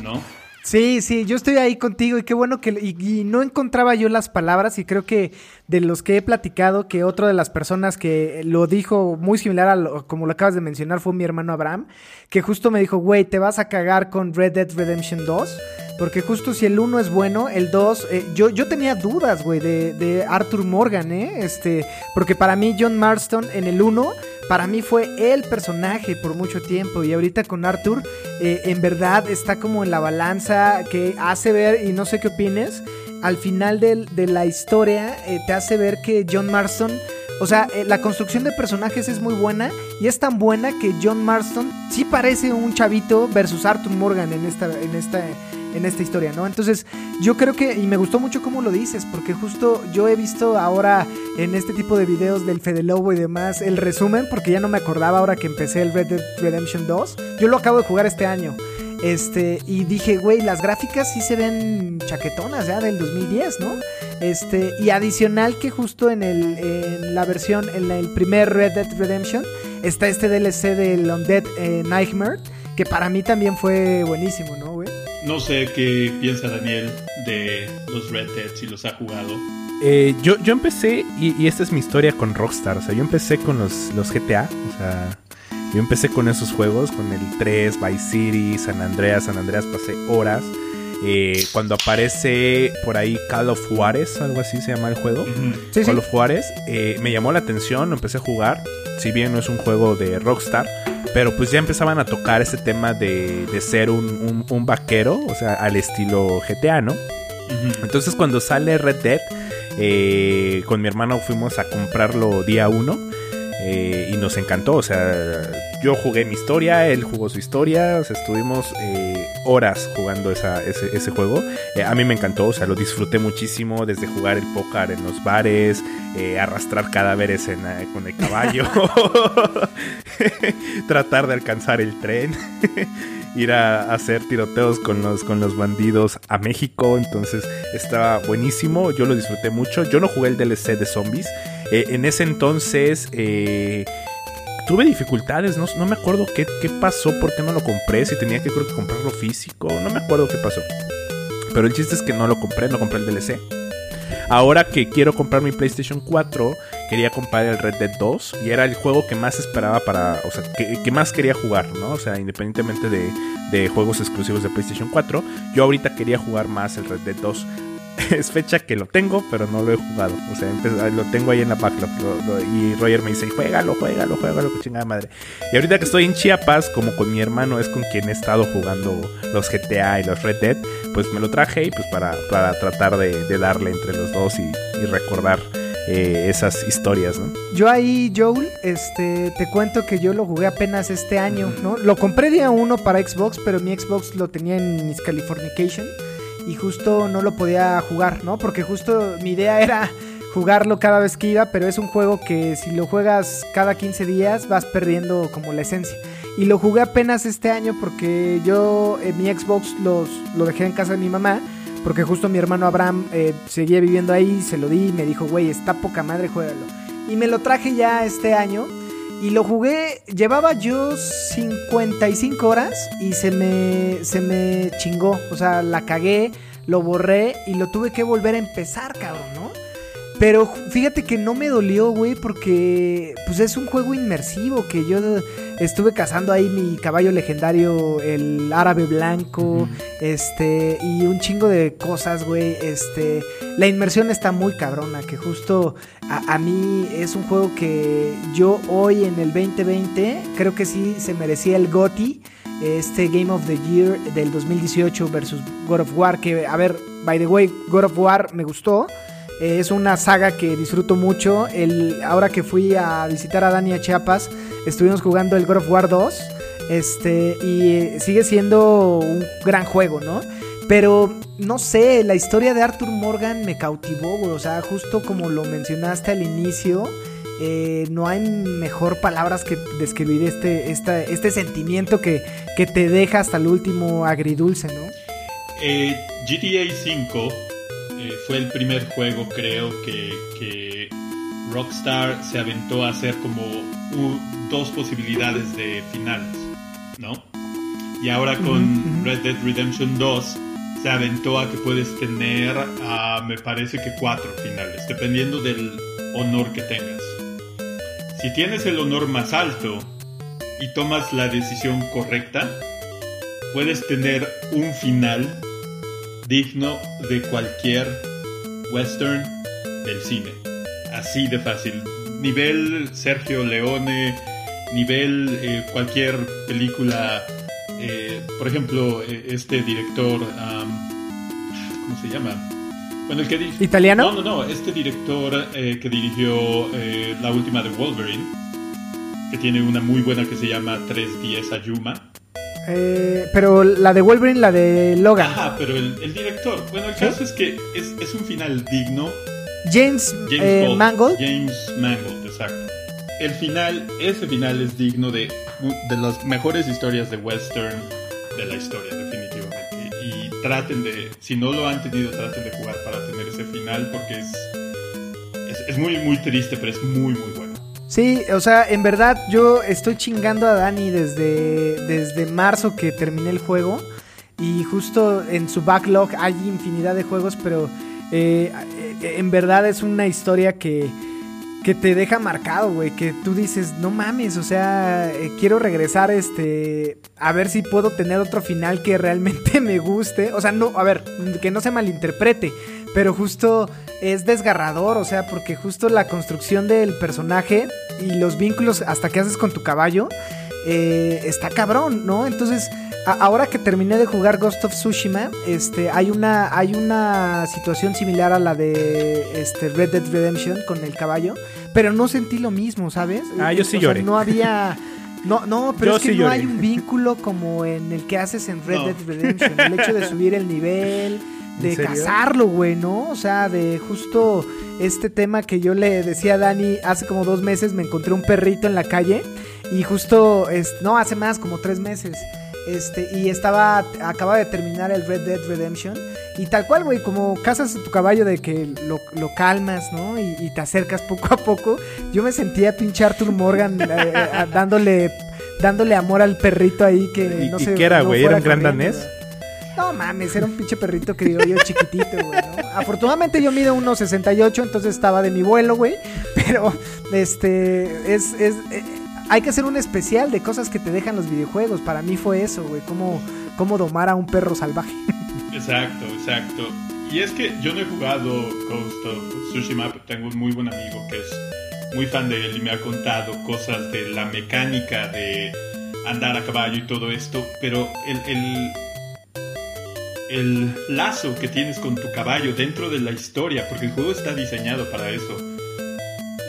S6: ¿no?
S4: Sí, sí, yo estoy ahí contigo y qué bueno que y, y no encontraba yo las palabras y creo que de los que he platicado que otra de las personas que lo dijo muy similar a lo, como lo acabas de mencionar fue mi hermano Abraham, que justo me dijo, güey, te vas a cagar con Red Dead Redemption 2, porque justo si el 1 es bueno, el 2, eh, yo, yo tenía dudas, güey, de, de Arthur Morgan, ¿eh? Este, porque para mí John Marston en el 1 para mí fue el personaje por mucho tiempo y ahorita con Arthur eh, en verdad está como en la balanza que hace ver, y no sé qué opines, al final de, la historia eh, te hace ver que John Marston, o sea, eh, la construcción de personajes es muy buena y es tan buena que John Marston sí parece un chavito versus Arthur Morgan en esta, en esta, en esta historia, ¿no? Entonces yo creo que, y me gustó mucho cómo lo dices, porque justo yo he visto ahora en este tipo de videos del Fede Lobo y demás el resumen, porque ya no me acordaba ahora que empecé el Red Dead Redemption 2. Yo lo acabo de jugar este año. Este, y dije, güey, las gráficas sí se ven chaquetonas ya del 2010, ¿no? Este, y adicional que justo en, el, en la versión, en el primer Red Dead Redemption, está este DLC del Undead eh, Nightmare, que para mí también fue buenísimo, ¿no, güey?
S6: No sé qué piensa Daniel de los Red Dead, si los ha jugado.
S3: Eh, yo, yo empecé, y, y esta es mi historia con Rockstar, o sea, yo empecé con los, los GTA, o sea, yo empecé con esos juegos, con el 3, Vice City, San Andreas, San Andreas pasé horas. Eh, cuando aparece por ahí Call of Juárez, algo así se llama el juego.
S4: Sí, sí.
S3: Call of Juárez, eh, me llamó la atención, lo empecé a jugar. Si bien no es un juego de Rockstar, pero pues ya empezaban a tocar ese tema de, de ser un, un- un vaquero, o sea, al estilo GTA, ¿no? Entonces cuando sale Red Dead, eh, con mi hermano fuimos a comprarlo día uno eh, y nos encantó. O sea, yo jugué mi historia, él jugó su historia, estuvimos eh, horas jugando ese, juego. Eh, a mí me encantó, o sea, lo disfruté muchísimo desde jugar el póker en los bares, eh, arrastrar cadáveres con el caballo, tratar de alcanzar el tren. ir a hacer tiroteos con los, con los bandidos a México. Entonces estaba buenísimo. Yo lo disfruté mucho. Yo no jugué el DLC de zombies. En ese entonces tuve dificultades. No, no me acuerdo qué, qué pasó, por qué no lo compré. Si tenía que comprarlo físico. No me acuerdo qué pasó. Pero el chiste es que no lo compré, no compré el DLC. Ahora que quiero comprar mi PlayStation 4, quería comprar el Red Dead 2 y era el juego que más esperaba para, o sea, que, que más quería jugar, ¿no? O sea, independientemente de, de juegos exclusivos de PlayStation 4, yo ahorita quería jugar más el Red Dead 2. es fecha que lo tengo, pero no lo he jugado. O sea, lo tengo ahí en la backlog. lo- lo- y Roger me dice, juégalo, juégalo, juégalo, que chingada madre. Y ahorita que estoy en Chiapas, como con mi hermano es con quien he estado jugando los GTA y los Red Dead, pues me lo traje y pues para, para tratar de, de darle entre los dos y, y recordar eh, esas historias, ¿no?
S4: Yo ahí, Joel, este, te cuento que yo lo jugué apenas este año, ¿no? Lo compré día uno para Xbox, pero mi Xbox lo tenía en mis Californication y justo no lo podía jugar, ¿no? Porque justo mi idea era jugarlo cada vez que iba, pero es un juego que si lo juegas cada 15 días vas perdiendo como la esencia. Y lo jugué apenas este año porque yo en mi Xbox los, lo dejé en casa de mi mamá. Porque justo mi hermano Abraham eh, seguía viviendo ahí, se lo di y me dijo, güey, está poca madre, juégalo. Y me lo traje ya este año y lo jugué, llevaba yo 55 horas y se me, se me chingó. O sea, la cagué, lo borré y lo tuve que volver a empezar, cabrón, ¿no? Pero fíjate que no me dolió, güey, porque pues es un juego inmersivo que yo estuve cazando ahí mi caballo legendario, el árabe blanco, este, y un chingo de cosas, güey, este, la inmersión está muy cabrona, que justo a, a mí es un juego que yo hoy en el 2020 creo que sí se merecía el GOTY, este Game of the Year del 2018 versus God of War, que a ver, by the way, God of War me gustó. Es una saga que disfruto mucho. El, ahora que fui a visitar a Dani a Chiapas, estuvimos jugando el God of War 2. Este, y eh, sigue siendo un gran juego, ¿no? Pero no sé, la historia de Arthur Morgan me cautivó. O sea, justo como lo mencionaste al inicio, eh, no hay mejor palabras que describir este, este sentimiento que, que te deja hasta el último agridulce, ¿no?
S6: Eh, GTA V eh, fue el primer juego, creo, que, que Rockstar se aventó a hacer como dos posibilidades de finales, ¿no? Y ahora con. Red Dead Redemption 2 se aventó a que puedes tener, me parece que cuatro finales, dependiendo del honor que tengas. Si tienes el honor más alto y tomas la decisión correcta, puedes tener un final digno de cualquier western del cine. Así de fácil. Nivel Sergio Leone, nivel eh, cualquier película. eh, por ejemplo, eh, este director, am, ¿cómo se llama? Bueno, el que
S4: ¿Italiano?
S6: No, no, no. Este director eh, que dirigió la última de Wolverine, que tiene una muy buena que se llama 310 Ayuma.
S4: Eh, pero la de Wolverine, la de Logan.
S6: Ajá, pero el, el director. Bueno, el
S4: ¿Sí?
S6: caso es que es, es un final digno.
S4: James,
S6: James
S4: eh,
S6: Gold-
S4: Mangold.
S6: James Mangold, exacto. El final, ese final es digno de, de las mejores historias de western de la historia, definitivamente. Y traten de, si no lo han tenido, traten de jugar para tener ese final porque es, es, es muy, muy triste, pero es muy, muy bueno.
S4: Sí, o sea, en verdad yo estoy chingando a Dani desde, desde marzo que terminé el juego. Y justo en su backlog hay infinidad de juegos, pero eh, eh, en verdad es una historia que, que te deja marcado, güey, que tú dices, no mames, o sea, eh, quiero regresar este a ver si puedo tener otro final que realmente me guste, o sea, no, a ver, que no se malinterprete, pero justo es desgarrador, o sea, porque justo la construcción del personaje y los vínculos hasta que haces con tu caballo eh, está cabrón, ¿no? Entonces, a- ahora que terminé de jugar Ghost of Tsushima, este, hay una, hay una situación similar a la de este, Red Dead Redemption con el caballo, pero no sentí lo mismo, ¿sabes?
S3: Ah, yo sí
S4: O sea,
S3: lloré.
S4: no había... No, no, pero
S3: Yo
S4: es que
S3: sí
S4: no
S3: lloré.
S4: hay un vínculo como en el que haces en Red
S6: No.
S4: Dead Redemption. El hecho de subir el nivel, de cazarlo, güey, ¿no? O sea, de justo este tema que yo le decía a Dani hace como dos meses, me encontré un perrito en la calle y justo, es, no, hace más, como tres meses. Este, y estaba, acaba de terminar el Red Dead Redemption. Y tal cual, güey, como cazas a tu caballo de que lo, lo calmas, ¿no? Y, y te acercas poco a poco. Yo me sentía pinche Arthur Morgan eh, eh, dándole, dándole amor al perrito ahí que
S3: ¿Y-
S4: no
S3: y
S4: sé.
S3: qué era,
S4: no
S3: güey? ¿Era un gran danés?
S4: No mames, era un pinche perrito yo chiquitito, güey. Afortunadamente yo mido 1.68, entonces estaba de mi vuelo, güey. Pero, este, es, es, eh, hay que hacer un especial de cosas que te dejan los videojuegos. Para mí fue eso, güey, cómo, cómo domar a un perro salvaje.
S6: Exacto, exacto. Y es que yo no he jugado Ghost of Tsushima, pero tengo un muy buen amigo que es muy fan de él y me ha contado cosas de la mecánica de andar a caballo y todo esto, pero el, el, el lazo que tienes con tu caballo dentro de la historia, porque el juego está diseñado para eso.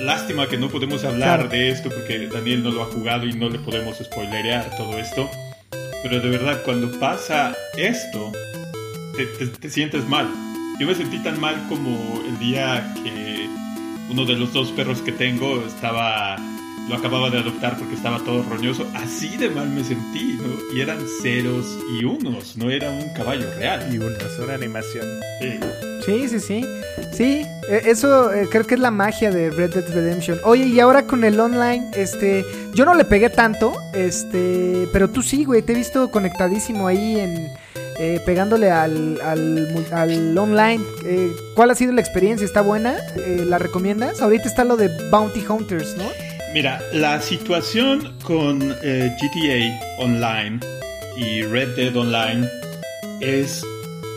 S6: Lástima que no podemos hablar
S4: Claro.
S6: de esto porque Daniel no lo ha jugado y no le podemos spoilerear todo esto. Pero de verdad, cuando pasa esto, te, te- te sientes mal. Yo me sentí tan mal como el día que uno de los dos perros que tengo estaba lo acababa de adoptar porque estaba todo roñoso. Así de mal me sentí, ¿no? Y eran ceros y unos, no era un caballo real.
S3: Y una, una animación.
S6: Sí.
S4: Sí, sí, sí. Sí, eh, eso eh, creo que es la magia de Red Dead Redemption. Oye, y ahora con el online, este, yo no le pegué tanto, este, pero tú sí, güey, te he visto conectadísimo ahí en eh, pegándole al, al, al online. Eh, ¿Cuál ha sido la experiencia? ¿Está buena? Eh, ¿La recomiendas? Ahorita está lo de Bounty Hunters, ¿no?
S6: Mira, la situación con eh, GTA Online y Red Dead Online es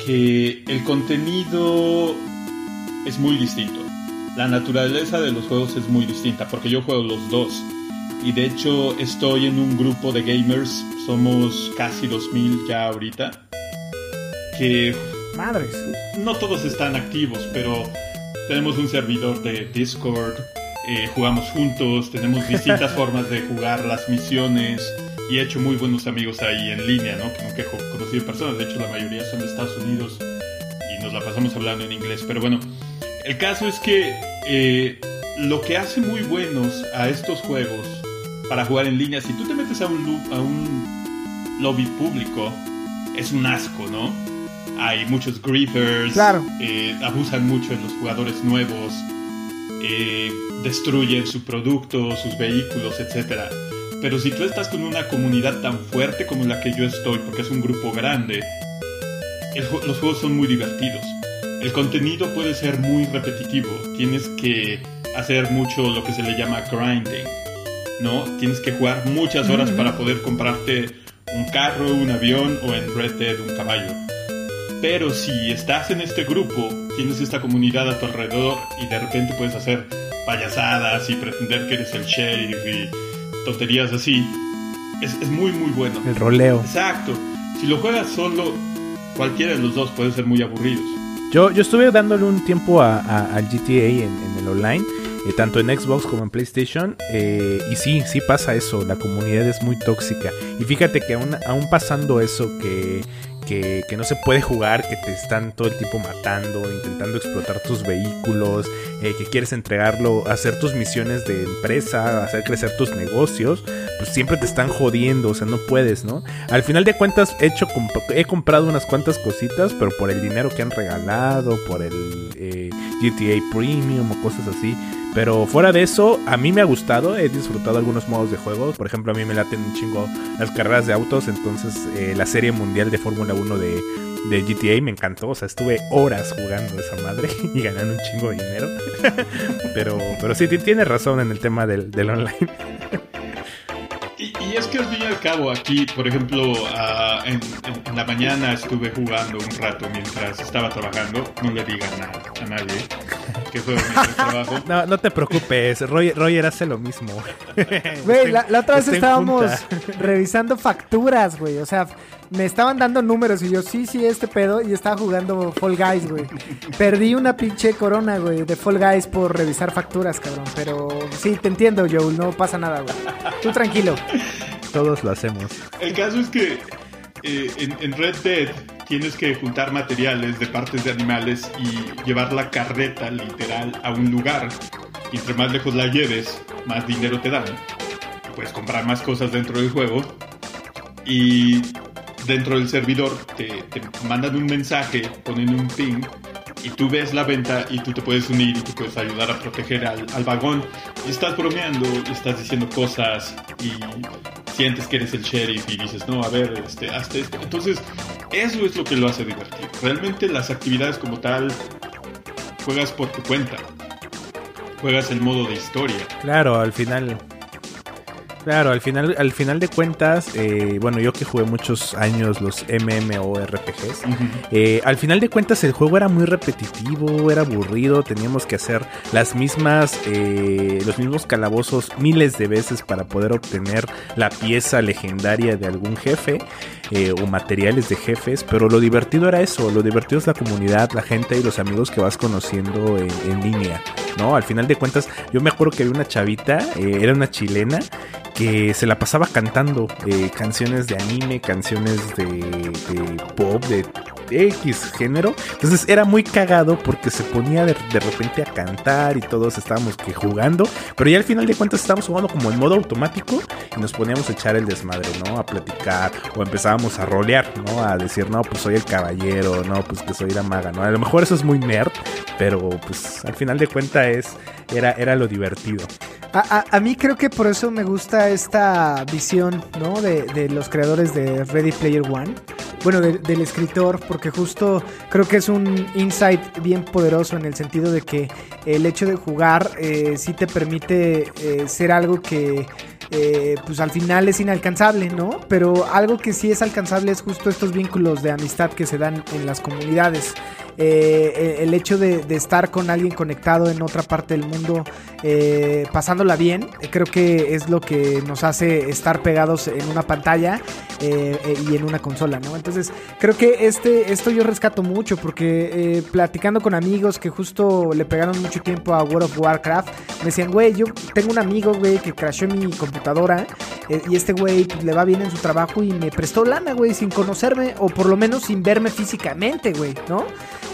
S6: que el contenido es muy distinto. La naturaleza de los juegos es muy distinta porque yo juego los dos. Y de hecho estoy en un grupo de gamers, somos casi 2000 ya ahorita, que
S4: Madres.
S6: no todos están activos, pero tenemos un servidor de Discord, eh, jugamos juntos, tenemos distintas formas de jugar las misiones y he hecho muy buenos amigos ahí en línea, ¿no? Que nunca he co- conocido en personas, de hecho la mayoría son de Estados Unidos y nos la pasamos hablando en inglés, pero bueno, el caso es que eh, lo que hace muy buenos a estos juegos para jugar en línea, si tú te metes a un, lu- a un lobby público, es un asco, ¿no? Hay muchos griefers,
S4: Claro.
S6: eh, abusan mucho de los jugadores nuevos, eh, destruyen su producto, sus vehículos, etc. Pero si tú estás con una comunidad tan fuerte como la que yo estoy, porque es un grupo grande, el los juegos son muy divertidos. El contenido puede ser muy repetitivo. Tienes que hacer mucho lo que se le llama grinding. ¿No? Tienes que jugar muchas horas para poder comprarte un carro, un avión o en Red Dead un caballo. Pero si estás en este grupo, tienes esta comunidad a tu alrededor y de repente puedes hacer payasadas y pretender que eres el sheriff y tonterías así, es, es muy muy bueno.
S3: El roleo.
S6: Exacto. Si lo juegas solo, cualquiera de los dos puede ser muy aburridos.
S3: Yo, yo estuve dándole un tiempo a- a- al GTA en, en el online, eh, tanto en Xbox como en PlayStation, eh, y sí, sí pasa eso, la comunidad es muy tóxica. Y fíjate que aún, aún pasando eso, que, que, no se puede jugar, que te están todo el tiempo matando, intentando explotar tus vehículos, eh, que quieres entregarlo, hacer tus misiones de empresa, hacer crecer tus negocios, pues siempre te están jodiendo, o sea, no puedes, ¿no? Al final de cuentas he, hecho he comprado unas cuantas cositas, pero por el dinero que han regalado, por el eh, GTA Premium o cosas así. Pero fuera de eso, a mí me ha gustado, he disfrutado algunos modos de juego. Por ejemplo, a mí me laten un chingo las carreras de autos, entonces eh, la serie mundial de Fórmula 1 de, de GTA me encantó. O sea, estuve horas jugando esa madre y ganando un chingo de dinero. pero, pero sí, ti- tienes razón en el tema del, del online.
S6: Y, es que al fin y al cabo aquí, por ejemplo, en, en- en la mañana estuve jugando un rato mientras estaba trabajando. No le digan nada a nadie que juego mientras trabajo.
S3: No, no te preocupes, Roger, Roger hace lo mismo.
S4: Güey, la, la otra vez estábamos
S3: junta.
S4: revisando facturas, güey. O sea, me estaban dando números y yo, sí, sí, este pedo. Y estaba jugando Fall Guys, güey. Perdí una pinche corona, güey, de Fall Guys por revisar facturas, cabrón. Pero sí, te entiendo, Joel, no pasa nada, güey. Tú tranquilo.
S3: Todos lo hacemos.
S6: El caso es que eh, en, en Red Dead tienes que juntar materiales de partes de animales y llevar la carreta literal a un lugar. Y entre más lejos la lleves, más dinero te dan. Puedes comprar más cosas dentro del juego. Y dentro del servidor te, te mandan un mensaje, ponen un ping. Y tú ves la venta y tú te puedes unir y tú puedes ayudar a proteger al, al vagón. Estás bromeando, y estás diciendo cosas y sientes que eres el sheriff y dices, no, a ver, este, hazte esto. Entonces, eso es lo que lo hace divertido. Realmente las actividades como tal, juegas por tu cuenta. Juegas el modo de historia.
S3: Claro, al final. Claro, al final, al final de cuentas, eh, bueno, yo que jugué muchos años los MMORPGs, eh, al final de cuentas el juego era muy repetitivo, era aburrido, teníamos que hacer las mismas, eh, los mismos calabozos miles de veces para poder obtener la pieza legendaria de algún jefe eh, o materiales de jefes, pero lo divertido era eso, lo divertido es la comunidad, la gente y los amigos que vas conociendo en, en línea, ¿no? Al final de cuentas, yo me acuerdo que había una chavita, eh, era una chilena, que se la pasaba cantando eh, canciones de anime, canciones de, de pop, de X género. Entonces era muy cagado porque se ponía de, de repente a cantar y todos estábamos que jugando. Pero ya al final de cuentas estábamos jugando como en modo automático y nos poníamos a echar el desmadre, ¿no? A platicar o empezábamos a rolear, ¿no? A decir, no, pues soy el caballero, no, pues que soy la maga, ¿no? A lo mejor eso es muy nerd, pero pues al final de cuentas es, era, era lo divertido.
S4: A, mí creo que por eso me gusta esta visión, ¿no? De, de los creadores de Ready Player One. Bueno, de- del escritor, porque justo creo que es un insight bien poderoso en el sentido de que el hecho de jugar eh, sí te permite eh, ser algo que eh, pues al final es inalcanzable, ¿no? Pero algo que sí es alcanzable es justo estos vínculos de amistad que se dan en las comunidades. Eh, el hecho de, estar con alguien conectado en otra parte del mundo, eh, pasándola bien, eh, creo que es lo que nos hace estar pegados en una pantalla y en una consola, ¿no? Entonces, creo que este, esto yo rescato mucho porque platicando con amigos que justo le pegaron mucho tiempo a World of Warcraft, me decían, güey, yo tengo un amigo, güey, que crashó mi computadora y este güey pues, le va bien en su trabajo y me prestó lana, güey, sin conocerme o por lo menos sin verme físicamente, güey, ¿no?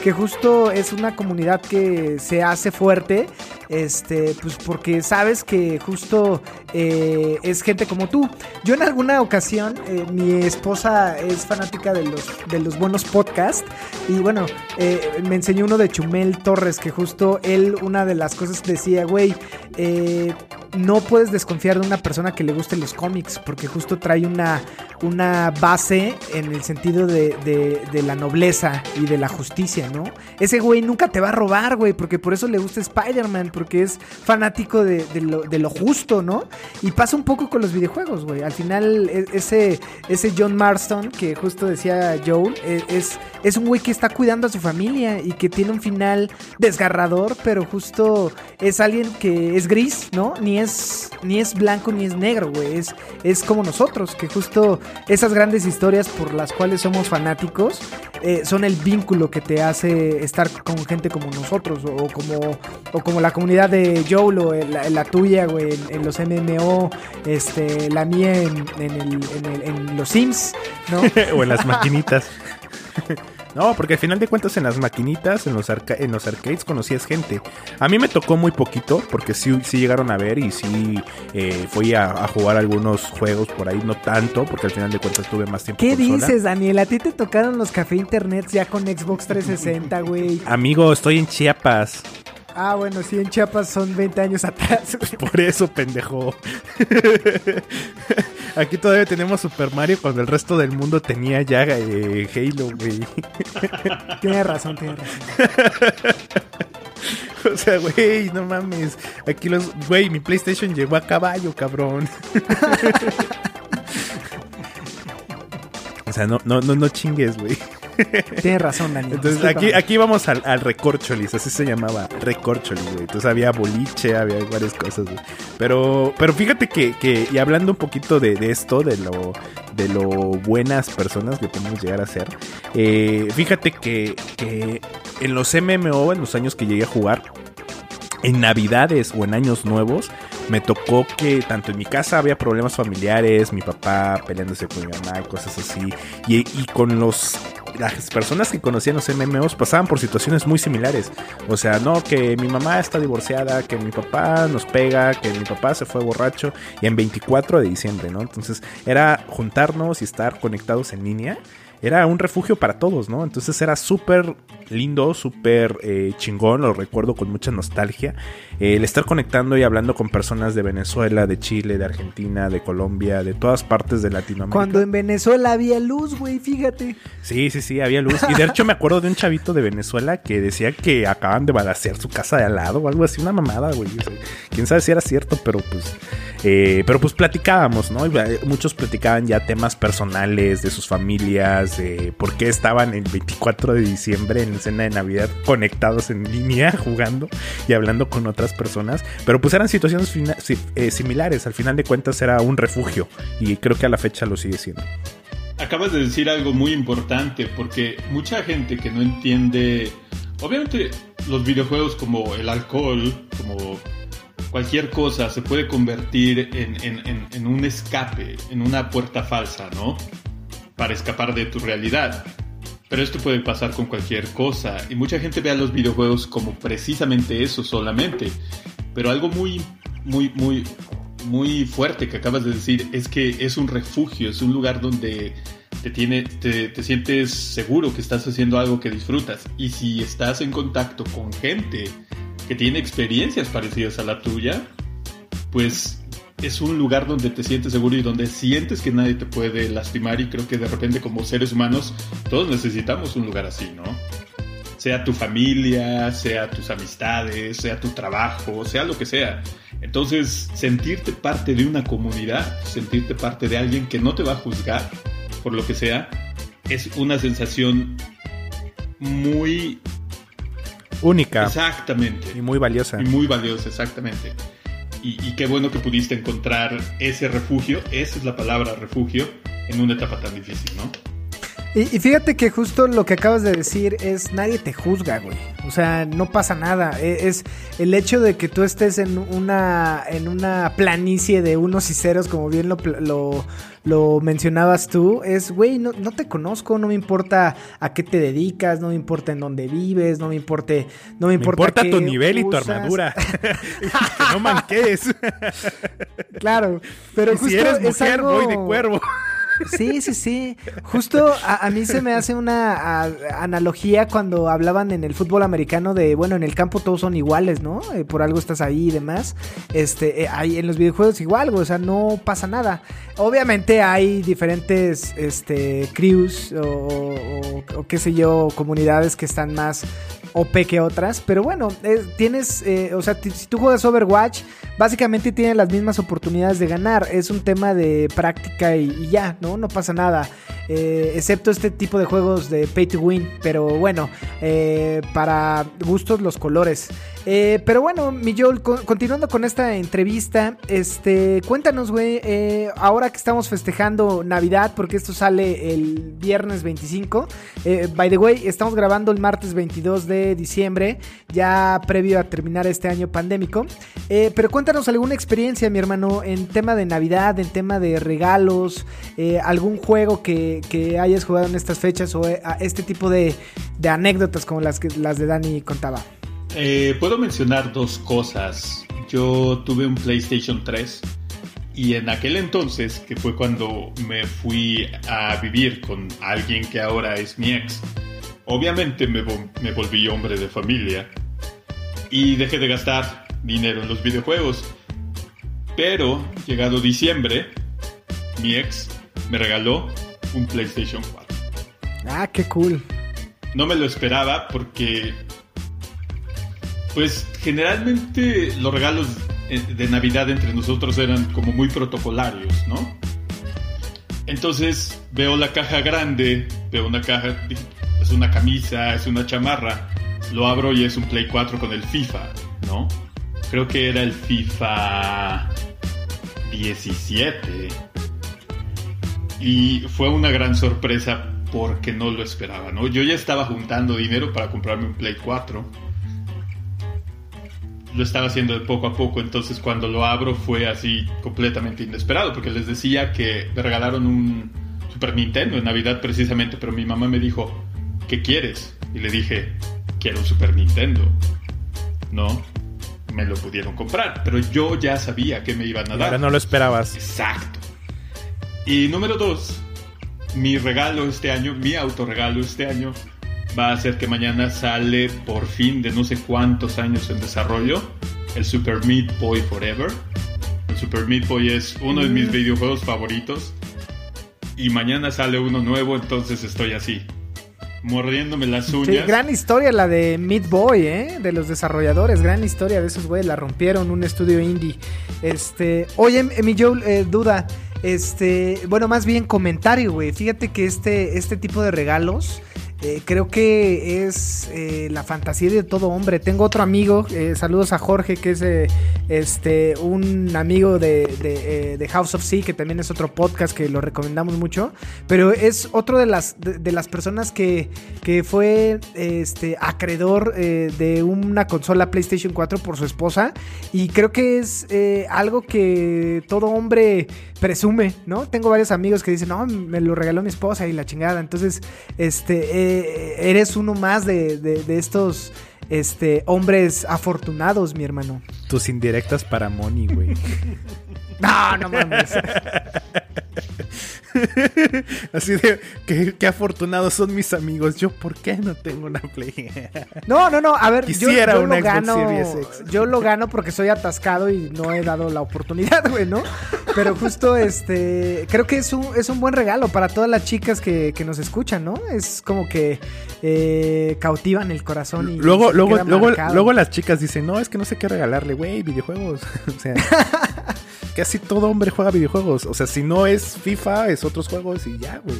S4: Que justo es una comunidad que se hace fuerte, este, pues porque sabes que justo eh, es gente como tú. Yo en alguna ocasión, eh, mi esposa es fanática de los, de los buenos podcasts y bueno, eh, me enseñó uno de Chumel Torres que justo él, una de las cosas decía, güey, eh, no puedes desconfiar de una persona que le gusten los cómics, porque justo trae una, una base en el sentido de, de- de la nobleza y de la justicia, ¿no? Ese güey nunca te va a robar, güey, porque por eso le gusta Spider-Man, porque es fanático de, de lo, justo, ¿no? Y pasa un poco con los videojuegos, güey. Al final, e- ese, ese John Marston, que justo decía Joel, e- es, es un güey que está cuidando a su familia y que tiene un final desgarrador, pero justo es alguien que es gris, ¿no? Ni es, ni es blanco ni es negro, güey. Es, es como nosotros, que justo esas grandes historias por las cuales somos fanáticos eh, son el vínculo que te hace estar con gente como nosotros o como, o como la comunidad de Joel o el- la, la tuya, güey, en, en los MMO, este, la mía en, en el- en el- en los Sims, ¿no?
S3: o en las maquinitas. No, porque al final de cuentas en las maquinitas, en los, arca- en los arcades conocías gente. A mí me tocó muy poquito, porque sí, sí llegaron a ver y sí eh, fui a, a jugar algunos juegos por ahí, no tanto, porque al final de cuentas tuve más tiempo.
S4: ¿Qué
S3: consola.
S4: dices, Daniel? ¿A ti te tocaron los café internet ya con Xbox 360, güey?
S3: Amigo, estoy en Chiapas.
S4: Ah, bueno, sí, en Chiapas son 20 años atrás, güey.
S3: Por eso, pendejo. Aquí todavía tenemos Super Mario cuando el resto del mundo tenía ya eh, Halo, güey.
S4: Tienes razón, tienes razón.
S3: O sea, güey, no mames. Aquí los. Güey, mi PlayStation llegó a caballo, cabrón. O sea, no, no, no, no chingues, güey.
S4: Tienes razón, Daniel.
S3: Entonces aquí, aquí vamos al, al recorcholis, así se llamaba, recorcholis, güey. Entonces había boliche, había varias cosas, güey. Pero, pero fíjate que, que, y hablando un poquito de, de esto, de lo, de lo buenas personas que podemos llegar a ser, eh, fíjate que, que en los MMO, en los años que llegué a jugar, en navidades o en años nuevos, me tocó que tanto en mi casa había problemas familiares, mi papá peleándose con mi mamá cosas así, y, y con los las personas que conocían los MMOs pasaban por situaciones muy similares. O sea, no, que mi mamá está divorciada, que mi papá nos pega, que mi papá se fue borracho, y en 24 de diciembre, ¿no? Entonces era juntarnos y estar conectados en línea. Era un refugio para todos, ¿no? Entonces era súper lindo, súper eh, chingón, lo recuerdo con mucha nostalgia. Eh, el estar conectando y hablando con personas de Venezuela, de Chile, de Argentina, de Colombia, de todas partes de Latinoamérica.
S4: Cuando en Venezuela había luz, güey, fíjate.
S3: Sí, sí, sí, había luz. Y de hecho me acuerdo de un chavito de Venezuela que decía que acaban de balacear su casa de al lado o algo así, una mamada, güey. O sea, Quién sabe si era cierto, pero pues... eh, pero pues platicábamos, ¿no? Y, eh, Muchos platicaban ya temas personales de sus familias, de por qué estaban el 24 de diciembre en cena de Navidad conectados en línea, jugando y hablando con otras personas. Pero pues eran situaciones eh, similares. Al final de cuentas era un refugio y creo que a la fecha lo sigue siendo.
S6: Acabas de decir algo muy importante porque mucha gente que no entiende, obviamente los videojuegos como el alcohol, como cualquier cosa, se puede convertir en, en- en- en un escape, en una puerta falsa, ¿no? Para escapar de tu realidad. Pero esto puede pasar con cualquier cosa y mucha gente ve a los videojuegos como precisamente eso solamente. Pero algo muy, muy, muy, muy fuerte que acabas de decir es que es un refugio, es un lugar donde te, tiene, te, te sientes seguro que estás haciendo algo que disfrutas. Y si estás en contacto con gente que tiene experiencias parecidas a la tuya, pues es un lugar donde te sientes seguro y donde sientes que nadie te puede lastimar y creo que de repente como seres humanos todos necesitamos un lugar así, ¿no? Sea tu familia, sea tus amistades, sea tu trabajo, sea lo que sea. Entonces, sentirte parte de una comunidad, sentirte parte de alguien que no te va a juzgar por lo que sea, es una sensación muy
S3: Única
S6: exactamente
S3: y muy valiosa.
S6: y muy valiosa, exactamente. Y, qué bueno que pudiste encontrar ese refugio, esa es la palabra refugio, en una etapa tan difícil, ¿no?
S4: Y, fíjate que justo lo que acabas de decir es nadie te juzga, güey. O sea, no pasa nada. E- Es el hecho de que tú estés en una en una planicie de unos y ceros, como bien lo, lo, lo mencionabas tú, es, güey, no, no, te conozco, no me importa a qué te dedicas, no me importa en dónde vives, no me importa, no me importa,
S3: me importa tu nivel y tu armadura. que no manques.
S4: claro, pero
S3: y si eres mujer, voy de cuervo.
S4: Sí, sí, sí. Justo a, mí se me hace una analogía cuando hablaban en el fútbol americano de, bueno, en el campo todos son iguales, ¿no? Eh, por algo estás ahí y demás. Este, eh, hay en los videojuegos igual, o sea, no pasa nada. Obviamente hay diferentes, este, crews o, o qué sé yo, comunidades que están más OP que otras, pero bueno, tienes, eh, o sea, si tú juegas Overwatch, básicamente tienes las mismas oportunidades de ganar. Es un tema de práctica y ya, ¿no? No pasa nada. Eh, excepto este tipo de juegos de pay to win. Pero bueno, eh, para gustos los colores. Eh, pero bueno, mi Joel, continuando con esta entrevista, este, cuéntanos, güey, ahora que estamos festejando Navidad, porque esto sale el viernes 25. by the way, estamos grabando el martes 22 de diciembre, ya previo a terminar este año pandémico. pero cuéntanos alguna experiencia, mi hermano, en tema de Navidad, en tema de regalos, algún juego que, que, hayas jugado en estas fechas o eh, este tipo de, anécdotas como las, que, las de Dani contaba?
S6: Eh, puedo mencionar dos cosas. Yo tuve un PlayStation 3 y en aquel entonces, que fue cuando me fui a vivir con alguien que ahora es mi ex, obviamente me, me volví hombre de familia y dejé de gastar dinero en los videojuegos. Pero, llegado diciembre, mi ex me regaló un PlayStation 4.
S4: Ah, qué cool.
S6: No me lo esperaba porque, pues generalmente los regalos de Navidad entre nosotros eran como muy protocolarios, ¿no? Entonces veo la caja grande, veo una caja, es una camisa, es una chamarra, lo abro y es un Play 4 con el FIFA, ¿no? Creo que era el FIFA 17 y fue una gran sorpresa porque no lo esperaba, ¿no? Yo ya estaba juntando dinero para comprarme un Play 4. Lo estaba haciendo de poco a poco, entonces cuando lo abro fue así completamente inesperado, porque les decía que me regalaron un Super Nintendo en Navidad precisamente, pero mi mamá me dijo, ¿qué quieres? Y le dije, quiero un Super Nintendo. No, me lo pudieron comprar, pero yo ya sabía que me iban a dar.
S3: Pero no lo esperabas.
S6: Exacto. Y número dos, mi regalo este año, mi autorregalo este año, va a ser que mañana sale por fin de no sé cuántos años en desarrollo el Super Meat Boy Forever. El Super Meat Boy es uno de mis mm. videojuegos favoritos. Y mañana sale uno nuevo, entonces estoy así, mordiéndome las uñas.
S4: gran historia la de Meat Boy, ¿eh? De los desarrolladores, gran historia de esos güeyes, la rompieron un estudio indie. Este, oye, mi Joe, eh, duda, este, bueno, más bien comentario, güey. Fíjate que este, este tipo de regalos eh, creo que es eh, la fantasía de todo hombre. Tengo otro amigo, eh, saludos a Jorge, que es este un amigo de, de, House of Sea, que también es otro podcast que lo recomendamos mucho. Pero es otro de las, de, las personas que, que fue este, acreedor de una consola PlayStation 4 por su esposa. Y creo que es algo que todo hombre presume, ¿no? Tengo varios amigos que dicen, no, me lo regaló mi esposa y la chingada. Entonces, este eres uno más de, estos este, hombres afortunados, mi hermano.
S3: Tus indirectas para Moni, güey.
S4: no, no mames.
S3: Así de, qué, afortunados son mis amigos. Yo, ¿por qué no tengo una Play?
S4: no, no, no. A ver, yo, lo gano. Yo lo gano porque soy atascado y no he dado la oportunidad, güey, ¿no? Pero justo, este, creo que es un, es un buen regalo para todas las chicas que, nos escuchan, ¿no? Es como que eh, cautivan el corazón y
S3: luego, luego, luego, luego las chicas dicen, no, es que no sé qué regalarle, güey, videojuegos. o sea casi todo hombre juega videojuegos. O sea, si no es FIFA, es otros juegos y ya, güey.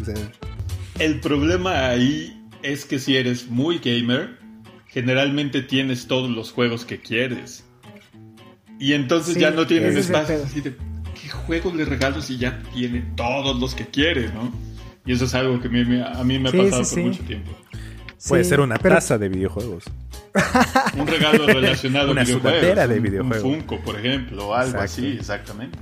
S6: El problema ahí es que si eres muy gamer, generalmente tienes todos los juegos que quieres. Y entonces ya no tienes espacio así de, ¿qué juego le regalo si ya tiene todos los que quiere, no? Y eso es algo que a mí, me ha pasado por mucho tiempo.
S3: Puede ser una taza de videojuegos.
S6: un regalo relacionado
S3: Una
S6: a videojuegos.
S3: de videojuegos.
S6: Un Funko, por ejemplo, o algo así, exactamente.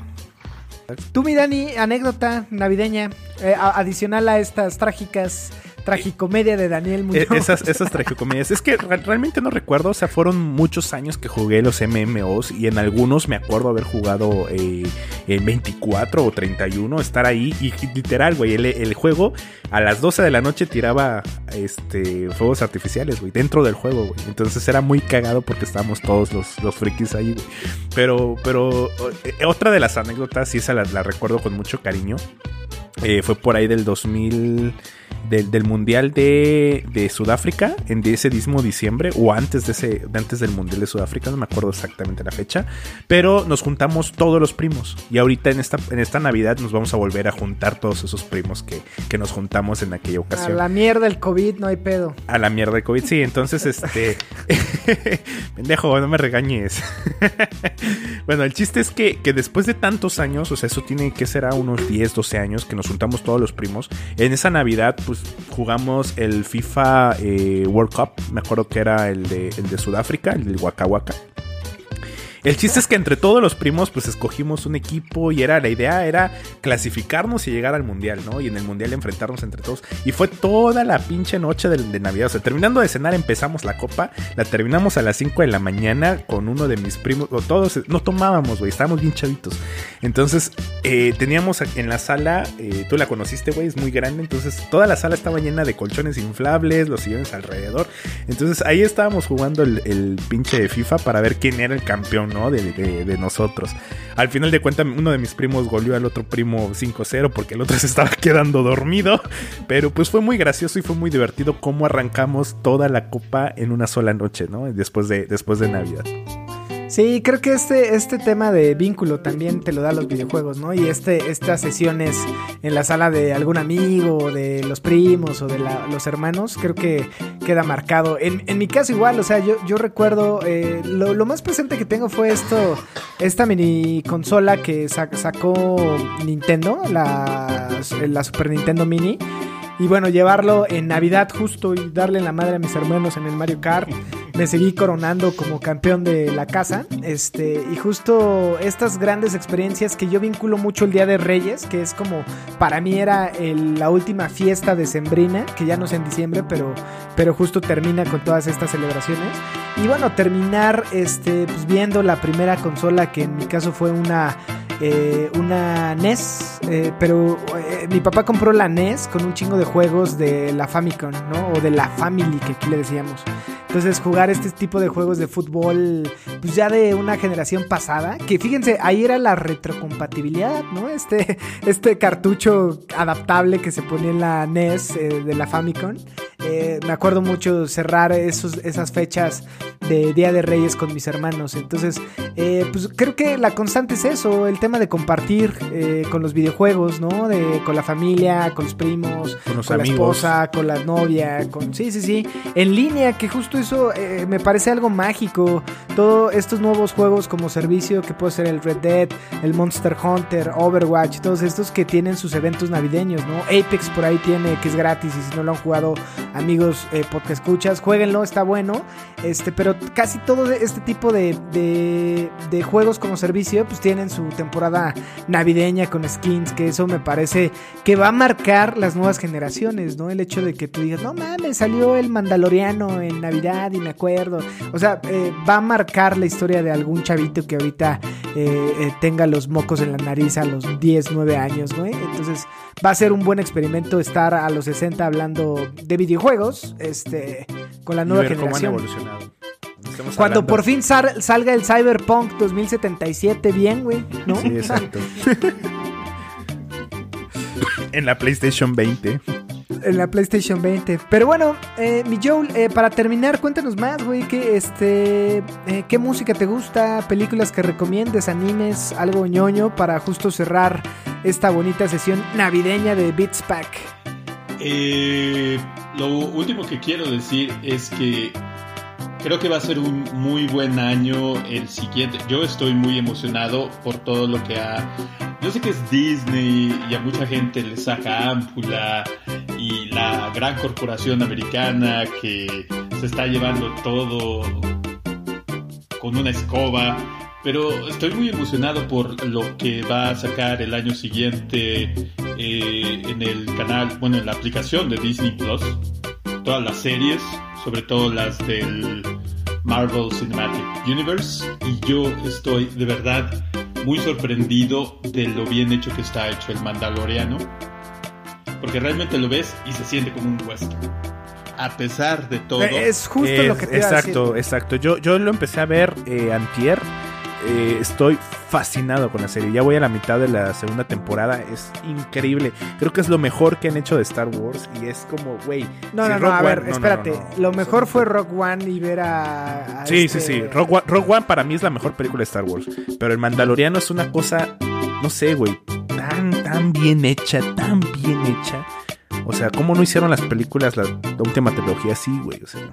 S4: Tú, mi Dani, anécdota navideña, eh, adicional a estas trágicas, tragicomedia de Daniel
S3: Eh,
S4: Muñoz.
S3: esas, esas tragicomedias. Es que re- realmente no recuerdo. O sea, fueron muchos años que jugué los MMOs. Y en algunos me acuerdo haber jugado eh, en 24 o 31. Estar ahí. Y, y literal, güey. El, el juego a las 12 de la noche tiraba este fuegos artificiales, güey. Dentro del juego, güey. Entonces era muy cagado porque estábamos todos los, los frikis ahí, güey. Pero, pero eh, otra de las anécdotas, y esa la, la recuerdo con mucho cariño. eh, fue por ahí del 2000 del, del mundial de, de Sudáfrica en ese mismo diciembre o antes de ese antes del mundial de Sudáfrica no me acuerdo exactamente la fecha pero nos juntamos todos los primos y ahorita en esta en esta navidad nos vamos a volver a juntar todos esos primos que, que nos juntamos en aquella
S4: A
S3: ocasión
S4: la mierda el COVID, no hay pedo.
S3: a la mierda de COVID. Sí, entonces, este. Pendejo, no me regañes. bueno, el chiste es que, que después de tantos años, o sea, eso tiene que ser a unos 10, 12 años, que nos juntamos todos los primos. En esa Navidad, pues jugamos el FIFA eh, World Cup. Me acuerdo que era el de, el de Sudáfrica, el del Waka Waka. El chiste es que entre todos los primos, pues escogimos un equipo y era la idea era clasificarnos y llegar al mundial, ¿no? Y en el mundial enfrentarnos entre todos. Y fue toda la pinche noche de, Navidad. O sea, terminando de cenar empezamos la copa, la terminamos a las 5 de la mañana con uno de mis primos. O todos, no tomábamos, güey, estábamos bien chavitos. Entonces, eh, teníamos en la sala, eh, tú la conociste, güey, es muy grande. Entonces, toda la sala estaba llena de colchones inflables, los sillones alrededor. Entonces, ahí estábamos jugando el, el pinche de FIFA para ver quién era el campeón, de nosotros. Al final de cuentas, uno de mis primos goleó al otro primo 5-0 porque el otro se estaba quedando dormido. Pero pues fue muy gracioso y fue muy divertido cómo arrancamos toda la copa en una sola noche, ¿no? Después de, después de Navidad.
S4: Sí, creo que este, este tema de vínculo también te lo da los videojuegos, ¿no? Y este, estas sesiones en la sala de algún amigo, de los primos o de los hermanos, creo que queda marcado. En, en mi caso igual, o sea, yo, yo recuerdo, eh, lo, lo más presente que tengo fue esto, esta mini consola que sa- sacó Nintendo, la, la Super Nintendo Mini. Y bueno, llevarlo en Navidad justo y darle la madre a mis hermanos en el Mario Kart. Me seguí coronando como campeón de la casa. Este, y justo estas grandes experiencias que yo vinculo mucho el Día de Reyes, que es como para mí era la última fiesta de Sembrina, que ya no es en diciembre, pero, pero justo termina con todas estas celebraciones. Y bueno, terminar este, pues viendo la primera consola, que en mi caso fue una eh, una NES, eh, pero eh, mi papá compró la NES con un chingo de juegos de la Famicom, ¿no? O de la Family, que aquí le decíamos. Entonces jugar este tipo de juegos de fútbol, pues ya de una generación pasada, que fíjense, ahí era la retrocompatibilidad, ¿no? Este, este cartucho adaptable que se ponía en la NES de la Famicom. Me acuerdo mucho cerrar esos, esas fechas de Día de Reyes con mis hermanos. Entonces, eh, pues creo que la constante es eso, el tema de compartir eh, con los videojuegos, ¿no? De, con la familia, con los primos,
S3: Con los
S4: la esposa, con la novia, con... Sí, sí, sí. En línea, que justo eso eh, me parece algo mágico. Todos estos nuevos juegos como servicio, que puede ser el Red Dead, el Monster Hunter, Overwatch, todos estos que tienen sus eventos navideños, ¿no? Apex por ahí tiene, que es gratis y si no lo han jugado, amigos eh, podcast escuchas, jueguenlo, está bueno. Este, pero casi todo este tipo de, de, de juegos como servicio, pues tienen su temporada navideña con skins, que eso me parece que va a marcar las nuevas generaciones, ¿no? El hecho de que tú digas, no mames, salió el Mandaloriano en Navidad y me acuerdo. O sea, eh, va a marcar la historia de algún chavito que ahorita eh, eh, tenga los mocos en la nariz a los 10, 9 años, güey. Entonces va a ser un buen experimento estar a los 60 hablando de videojuegos, este, con la
S3: Y
S4: nueva
S3: cómo han
S4: generación.
S3: evolucionado.
S4: Cuando
S3: hablando-
S4: por fin salga el Cyberpunk 2077 bien, güey, ¿no?
S3: Sí, exacto. en la PlayStation 20.
S4: En la PlayStation 20. Pero bueno, eh, mi Joel, eh, para terminar, cuéntanos más, güey. ¿qué, este, eh, ¿Qué música te gusta? ¿Películas que recomiendes? ¿Animes? ¿Algo ñoño? Para justo cerrar esta bonita sesión navideña de Beats Pack.
S6: Eh, lo último que quiero decir es que creo que va a ser un muy buen año el siguiente. Yo estoy muy emocionado por todo lo que ha... Yo sé que es Disney y a mucha gente le saca ámpula y la gran corporación americana que se está llevando todo con una escoba. Pero estoy muy emocionado por lo que va a sacar el año siguiente eh, en el canal, bueno, en la aplicación de Disney Plus. Todas las series, sobre todo las del Marvel Cinematic Universe. Y yo estoy de verdad muy sorprendido de lo bien hecho que está hecho el Mandaloriano. Porque realmente lo ves y se siente como un western. A pesar de todo.
S4: Es justo
S3: Es-
S4: lo que te iba a
S3: exacto,
S4: decir.
S3: exacto. Yo, yo lo empecé a ver eh, antier. Eh, estoy fascinado con la serie. Ya voy a la mitad de la segunda temporada. Es increíble. Creo que es lo mejor que han hecho de Star Wars. Y es como, güey.
S4: No,
S3: si
S4: no, no, a ver,
S3: no,
S4: espérate.
S3: no, no.
S4: Lo mejor fue. Rock One y ver a. a
S3: Sí,
S4: este-
S3: sí, sí. One, Rogue One para mí es la mejor película de Star Wars. Pero el Mandaloriano es una cosa, no sé, güey, tan, tan bien hecha, tan bien hecha. O sea, ¿cómo no hicieron las películas, la, la última trilogía así, güey? O sea, no.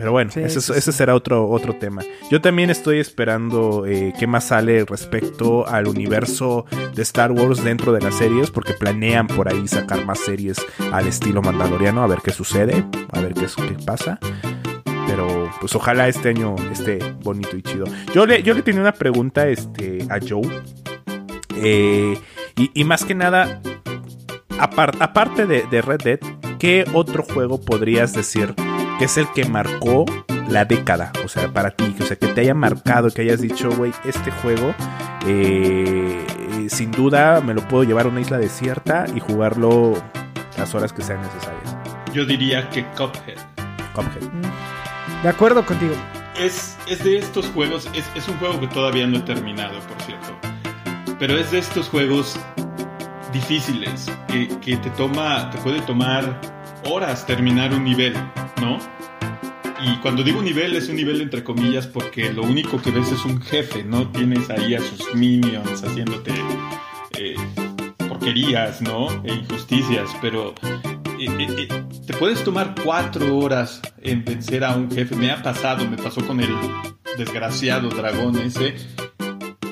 S3: Pero bueno,
S4: Sí,
S3: ese,
S4: sí,
S3: ese
S4: sí.
S3: será otro, otro tema. Yo también estoy esperando eh, qué más sale respecto al universo de Star Wars dentro de las series, porque planean por ahí sacar más series al estilo mandaloriano, a ver qué sucede, a ver qué, pasa. Pero pues ojalá este año esté bonito y chido. Yo le, yo le tenía una pregunta este, a Joe. Eh, y, y más que nada, apar- aparte de, de Red Dead, ¿qué otro juego podrías decir que es el que marcó la década? O sea, para ti, o sea, que te haya marcado, que hayas dicho, güey, este juego, eh, eh, sin duda me lo puedo llevar a una isla desierta y jugarlo las horas que sean necesarias.
S6: Yo diría que Cuphead.
S3: Cuphead.
S4: Mm. De acuerdo contigo.
S6: Es, es de estos juegos, es, es un juego que todavía no he terminado, por cierto. Pero es de estos juegos difíciles que, que te toma, te puede tomar horas terminar un nivel, ¿no? Y cuando digo nivel es un nivel entre comillas porque lo único que ves es un jefe, no tienes ahí a sus minions haciéndote eh, porquerías, ¿no? E injusticias, pero eh, eh, eh, te puedes tomar cuatro horas en vencer a un jefe. Me ha pasado, me pasó con el desgraciado dragón ese,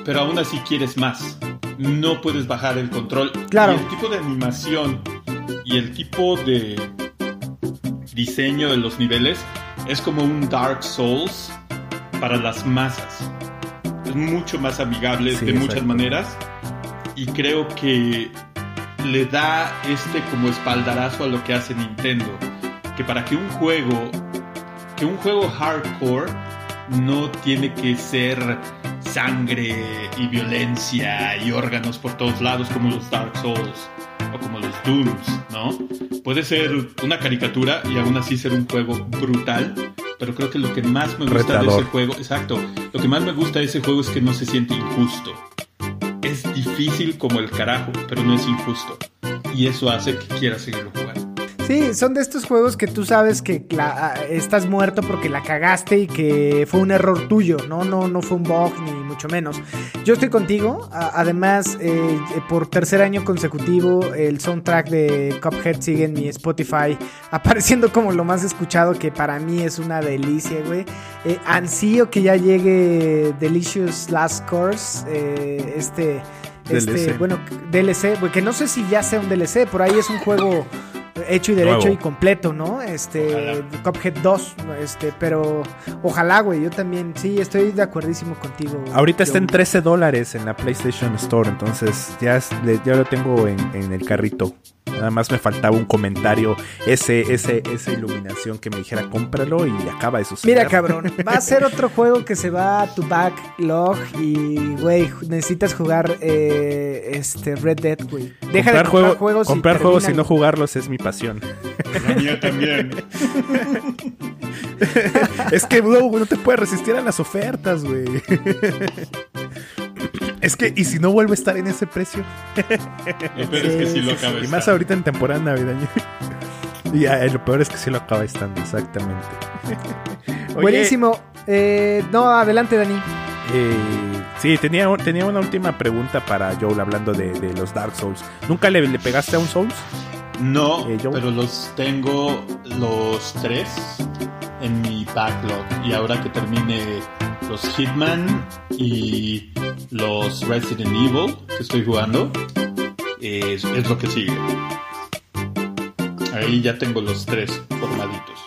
S6: pero aún así quieres más. No puedes bajar el control.
S4: Claro.
S6: Y el tipo de animación y el tipo de diseño de los niveles es como un Dark Souls para las masas. Es mucho más amigable
S3: Sí,
S6: de muchas maneras. Y creo que le da este como espaldarazo a lo que hace Nintendo, que para que un juego que un juego hardcore no tiene que ser sangre y violencia y órganos por todos lados como los Dark Souls o como los Dooms, ¿no? Puede ser una caricatura y aún así ser un juego brutal, pero creo que lo que más me gusta de ese juego, exacto, lo que más me gusta de ese juego es que no se siente injusto. Es difícil como el carajo, pero no es injusto. Y eso hace que quiera seguirlo jugando.
S4: Sí, son de estos juegos que tú sabes que la- estás muerto porque la cagaste y que fue un error tuyo, ¿no? No, no fue un bug ni mucho menos. Yo estoy contigo. además, eh, por tercer año consecutivo, el soundtrack de Cuphead sigue en mi Spotify apareciendo como lo más escuchado, que para mí es una delicia, güey. Eh, ansío que ya llegue Delicious Last Course, eh, este... Este,
S3: DLC.
S4: bueno, DLC, güey, que no sé si ya sea un DLC, por ahí es un juego hecho y derecho
S3: Nuevo.
S4: y completo, ¿no? Este, Cuphead 2, este, pero ojalá, güey, yo también, sí, estoy de acuerdísimo contigo.
S3: Ahorita está en
S4: Joe.
S3: 13 dólares en la PlayStation Store, entonces ya, es- ya lo tengo en, en el carrito. Nada más me faltaba un comentario, ese, ese, esa iluminación que me dijera cómpralo y acaba de suceder.
S4: Mira, cabrón, va a ser otro juego que se va a tu backlog y, güey, necesitas jugar eh, este Red Dead, güey. Deja
S3: comprar
S4: de comprar
S3: juego-
S4: juegos y
S3: comprar juegos y no jugarlos es mi pasión.
S6: La mía también.
S3: es que no, no te puedes resistir a las ofertas, güey. Es que, ¿y si no vuelve a estar en ese precio?
S6: Lo peor es que sí lo acaba
S3: Y más
S6: estar.
S3: ahorita en temporada navideña. y ah, lo peor es que sí lo acaba estando, exactamente. Oye,
S4: Buenísimo. Eh, no, adelante, Dani.
S3: eh, sí, tenía, tenía una última pregunta para Joel hablando de, de los Dark Souls. ¿Nunca le, le pegaste a un Souls?
S6: No,
S3: Eh,
S6: pero los tengo los tres en mi backlog. Y ahora que termine los Hitman y los Resident Evil que estoy jugando, es, es lo que sigue. Ahí ya tengo los tres formaditos.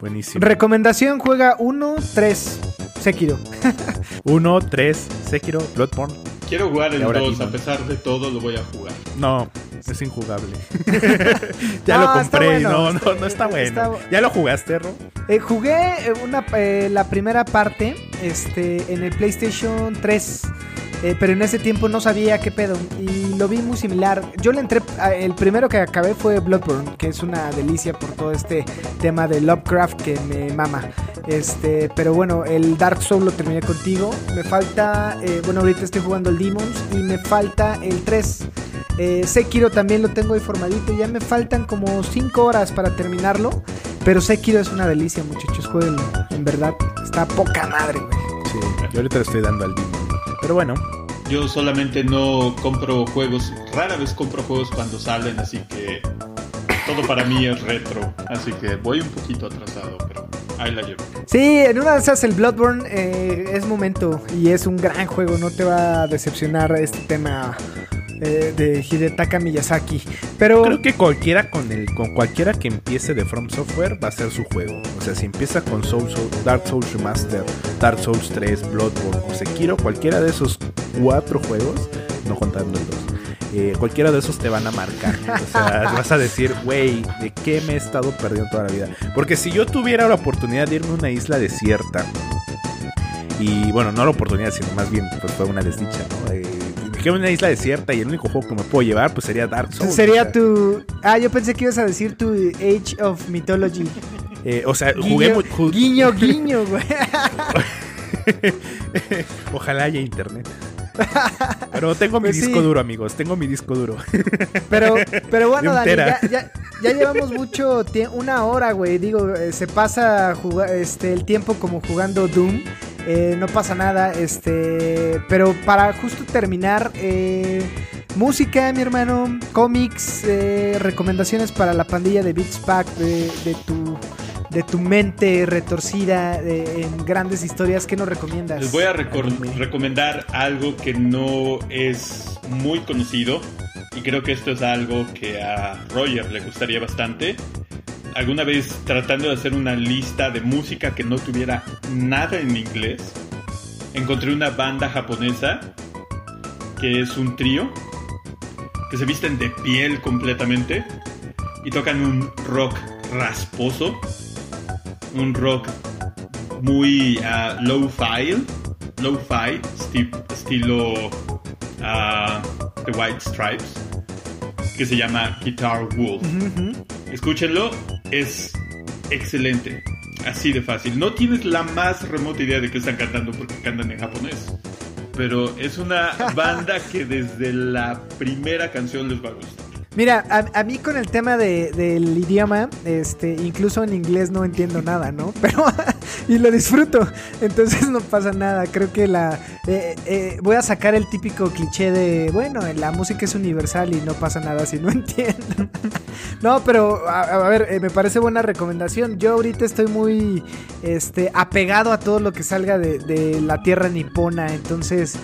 S3: Buenísimo.
S4: Recomendación, juega 1, 3, Sekiro.
S3: 1, 3, Sekiro, Bloodborne.
S6: Quiero jugar el
S3: Y ahora
S6: 2,
S3: Demon.
S6: a pesar de todo lo voy a jugar.
S3: No, es injugable. ya
S4: No,
S3: lo compré
S4: bueno,
S3: no, no, no está bueno.
S4: está
S3: ¿Ya lo jugaste, Ro?
S4: Eh, jugué eh, una, eh, la primera parte este, en el PlayStation 3. eh, pero en ese tiempo no sabía qué pedo. Y lo vi muy similar. Yo le entré. El primero que acabé fue Bloodborne, que es una delicia por todo este tema de Lovecraft que me mama. Este, pero bueno, el Dark Souls lo terminé contigo. Me falta. eh, bueno, ahorita estoy jugando el Demons. Y me falta el 3. Eh, Sekiro también lo tengo ahí formadito. Ya me faltan como 5 horas para terminarlo. Pero Sekiro es una delicia, muchachos. Jueguenlo. En verdad, está poca madre, güey.
S3: Sí, yo ahorita le estoy dando al Demon. Pero bueno,
S6: Yo solamente no compro juegos, rara vez compro juegos cuando salen, así que todo para mí es retro. Así que voy un poquito atrasado, pero ahí la llevo.
S4: Sí, en una de esas el Bloodborne eh, es momento y es un gran juego. No te va a decepcionar este tema eh, de Hidetaka Miyazaki. Pero
S3: creo que cualquiera con el con cualquiera que empiece de From Software va a ser su juego. O sea, si empieza con Soul, Soul- Dark Souls Remaster, Dark Souls 3, Bloodborne o Sekiro, cualquiera de esos cuatro juegos, no contando el 2, eh, cualquiera de esos te van a marcar. O sea, vas a decir, güey, ¿de qué me he estado perdiendo toda la vida? Porque si yo tuviera la oportunidad de irme a una isla desierta, y bueno, no la oportunidad, sino más bien pues fue una desdicha, ¿no? Eh, dejé una isla desierta y el único juego que me puedo llevar pues sería Dark Souls. o
S4: sería
S3: sea,
S4: tu... Ah, yo pensé que ibas a decir tu Age of Mythology.
S3: eh, o sea, jugué
S4: Guiño,
S3: mu- ju-
S4: guiño, guiño, güey.
S3: Ojalá haya internet. Pero tengo mi
S4: Pues sí.
S3: disco duro, amigos. Tengo mi disco duro.
S4: Pero, pero bueno, Dani, ya, ya- ya llevamos mucho tiempo, una hora, güey. Digo, eh, se pasa este, el tiempo como jugando Doom. Eh, no pasa nada, este. Pero para justo terminar, eh, música, mi hermano, cómics, eh, recomendaciones para la pandilla de Beats Pack, de, de tu. De tu mente retorcida de- en grandes historias, ¿qué nos recomiendas?
S6: Les voy a recomendar algo que no es muy conocido y creo que esto es algo que a Roger le gustaría bastante. Alguna vez tratando de hacer una lista de música que no tuviera nada en inglés, encontré una banda japonesa que es un trío que se visten de piel completamente y tocan un rock rasposo, un rock muy ah, low-fi, low-fi, esti- estilo ah, The White Stripes, que se llama Guitar Wolf. Escúchenlo, es excelente, así de fácil. No tienes la más remota idea de que están cantando porque cantan en japonés. Pero es una banda que desde la primera canción les va a gustar.
S4: Mira, a, mí con el tema de- del idioma, este, incluso en inglés no entiendo nada, ¿no? Pero y lo disfruto, entonces no pasa nada. Creo que la eh, eh, voy a sacar el típico cliché de, bueno, la música es universal y no pasa nada si no entiendo. no, pero a, ver, eh, me parece buena recomendación. Yo ahorita estoy muy, este, apegado a todo lo que salga de, de la tierra nipona, entonces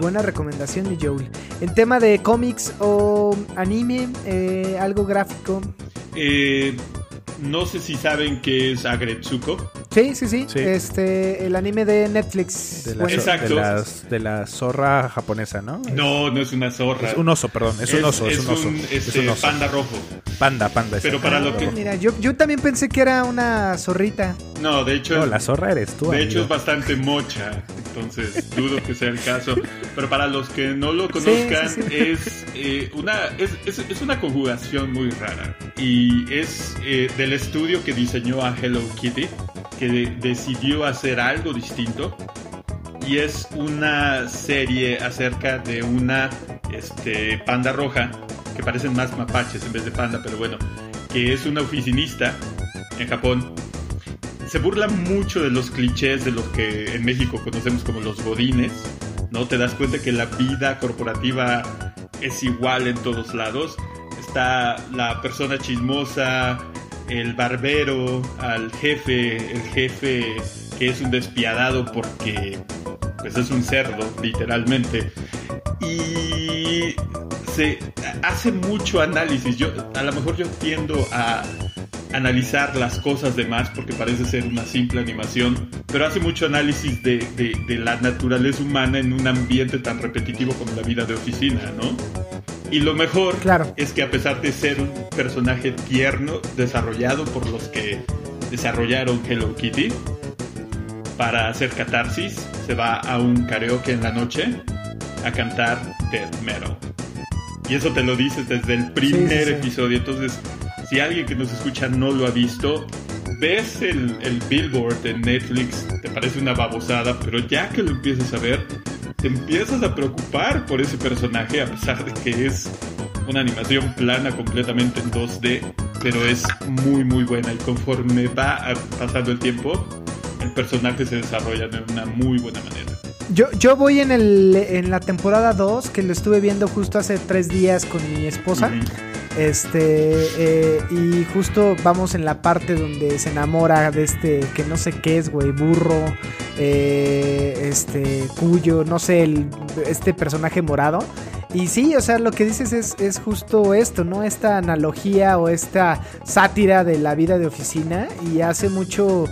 S4: buena recomendación, mi Joel. En tema de cómics o anime, algo gráfico.
S6: Eh, no sé si saben qué es Agretsuko.
S4: Sí, sí, sí,
S3: Sí.
S4: Este, el anime de Netflix.
S3: De la,
S4: Bueno,
S3: de las- de la zorra japonesa, ¿no?
S6: No, no es una zorra.
S3: Es un oso, perdón. Es, un oso, es, un oso. es
S6: este,
S3: un oso.
S6: panda rojo.
S3: Panda, panda.
S6: Pero
S3: exacto.
S6: para lo que-
S4: Mira, yo, yo también pensé que era una zorrita.
S6: No, de hecho,
S3: No,
S6: es-
S3: la zorra eres tú.
S6: de hecho es bastante mocha. Entonces dudo que sea el caso. Pero para los que no lo conozcan,
S4: sí, sí.
S6: es eh, una es, es- es una conjugación muy rara. Y es eh, del estudio que diseñó a Hello Kitty, que de- decidió hacer algo distinto. Y es una serie acerca de una este, panda roja, que parecen más mapaches en vez de panda, pero bueno, que es una oficinista en Japón. Se burla mucho de los clichés de los que en México conocemos como los godines, ¿no? Te das cuenta que la vida corporativa es igual en todos lados. Está la persona chismosa, el barbero, al jefe, el jefe que es un despiadado porque pues es un cerdo, literalmente. Y se hace mucho análisis. Yo, a lo mejor yo tiendo a analizar las cosas de porque parece ser una simple animación, pero hace mucho análisis de, de, de la naturaleza humana en un ambiente tan repetitivo como la vida de oficina, ¿no? Y lo mejor
S4: Claro.
S6: es que a pesar de ser un personaje tierno, desarrollado por los que desarrollaron Hello Kitty, para hacer catarsis, se va a un karaoke en la noche a cantar death metal. Y eso te lo dices desde el primer
S4: Sí, sí, sí.
S6: episodio. Entonces, si alguien que nos escucha no lo ha visto, ves el, el billboard en Netflix, te parece una babosada, pero ya que lo empiezas a ver, te empiezas a preocupar por ese personaje, a pesar de que es una animación plana completamente en 2D, pero es muy muy buena y conforme va pasando el tiempo, el personaje se desarrolla de una muy buena manera.
S4: Yo, yo voy en, el, en la temporada 2, que lo estuve viendo justo hace tres días con mi esposa.
S6: Ujú.
S4: Este, eh, y justo vamos en la parte donde se enamora de este, que no sé qué es, güey, burro, eh, este, cuyo, no sé, el- este personaje morado. Y sí, o sea, lo que dices es, es justo esto, ¿no? Esta analogía o esta sátira de la vida de oficina y hace mucho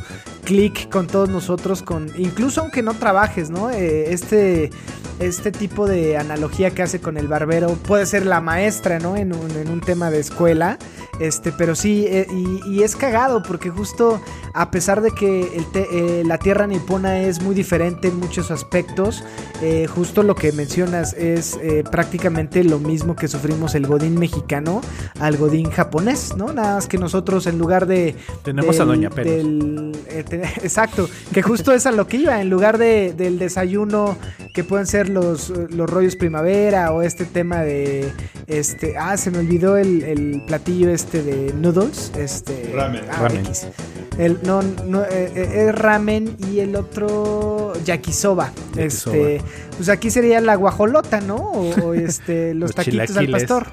S4: clic con todos nosotros, con incluso aunque no trabajes, ¿no? Eh, este, este tipo de analogía que hace con el barbero puede ser la maestra, ¿no? En un, en un tema de escuela, este, pero sí, eh, y, y es cagado porque justo a pesar de que el te- eh, la tierra nipona es muy diferente en muchos aspectos, eh, justo lo que mencionas es prácticamente lo mismo que sufrimos el godín mexicano al godín japonés, ¿no? Nada más que nosotros en lugar de...
S3: Tenemos a Doña
S4: del- te- exacto, que justo es a lo que iba, en lugar de, del desayuno que pueden ser los, los rollos primavera o este tema de... este Ah, se me olvidó el, el platillo este de noodles. Este,
S6: Ramen.
S4: ah,
S3: Ramen.
S4: El, no, no, eh, eh, es ramen y el otro yakisoba.
S3: Yakisoba.
S4: Este, pues aquí sería la guajolota, ¿no? O, o, este, los,
S3: Los
S4: taquitos al pastor.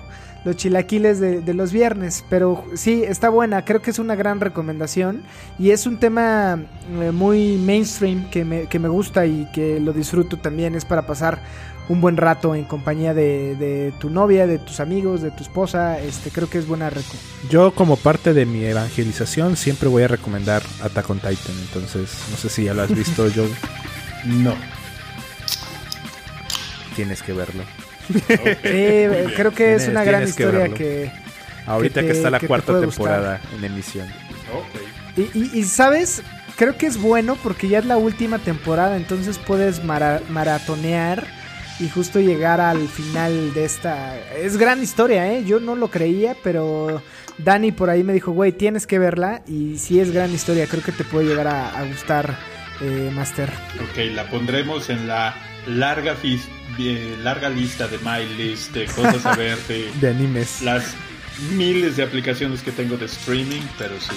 S4: Los chilaquiles de, de los viernes. Pero sí, está buena. Creo que es una gran recomendación. Y es un tema eh, muy mainstream que me, que me gusta y que lo disfruto también. Es para pasar un buen rato en compañía de, de tu novia, de tus amigos, de tu esposa. Este, creo que es buena reco.
S3: Yo como parte de mi evangelización siempre voy a recomendar Attack on Titan, entonces no sé si ya lo has visto, yo
S6: No.
S3: tienes que verlo.
S4: Eh, creo que es una gran
S3: que
S4: historia que...
S3: Ahorita
S4: te-
S3: que, está la
S4: que
S3: cuarta temporada en emisión.
S4: Y, y- y, sabes, creo que es bueno porque ya es la última temporada, entonces puedes mara- maratonear y justo llegar al final de esta... Es gran historia, ¿eh? Yo no lo creía, pero Dani por ahí me dijo, güey, tienes que verla y sí es gran historia, creo que te puede llegar a, a gustar, eh, Master.
S6: Ok, la pondremos en la larga, fis- larga lista de my list de cosas a ver de
S3: De animes.
S6: las miles de aplicaciones que tengo de streaming, pero sí.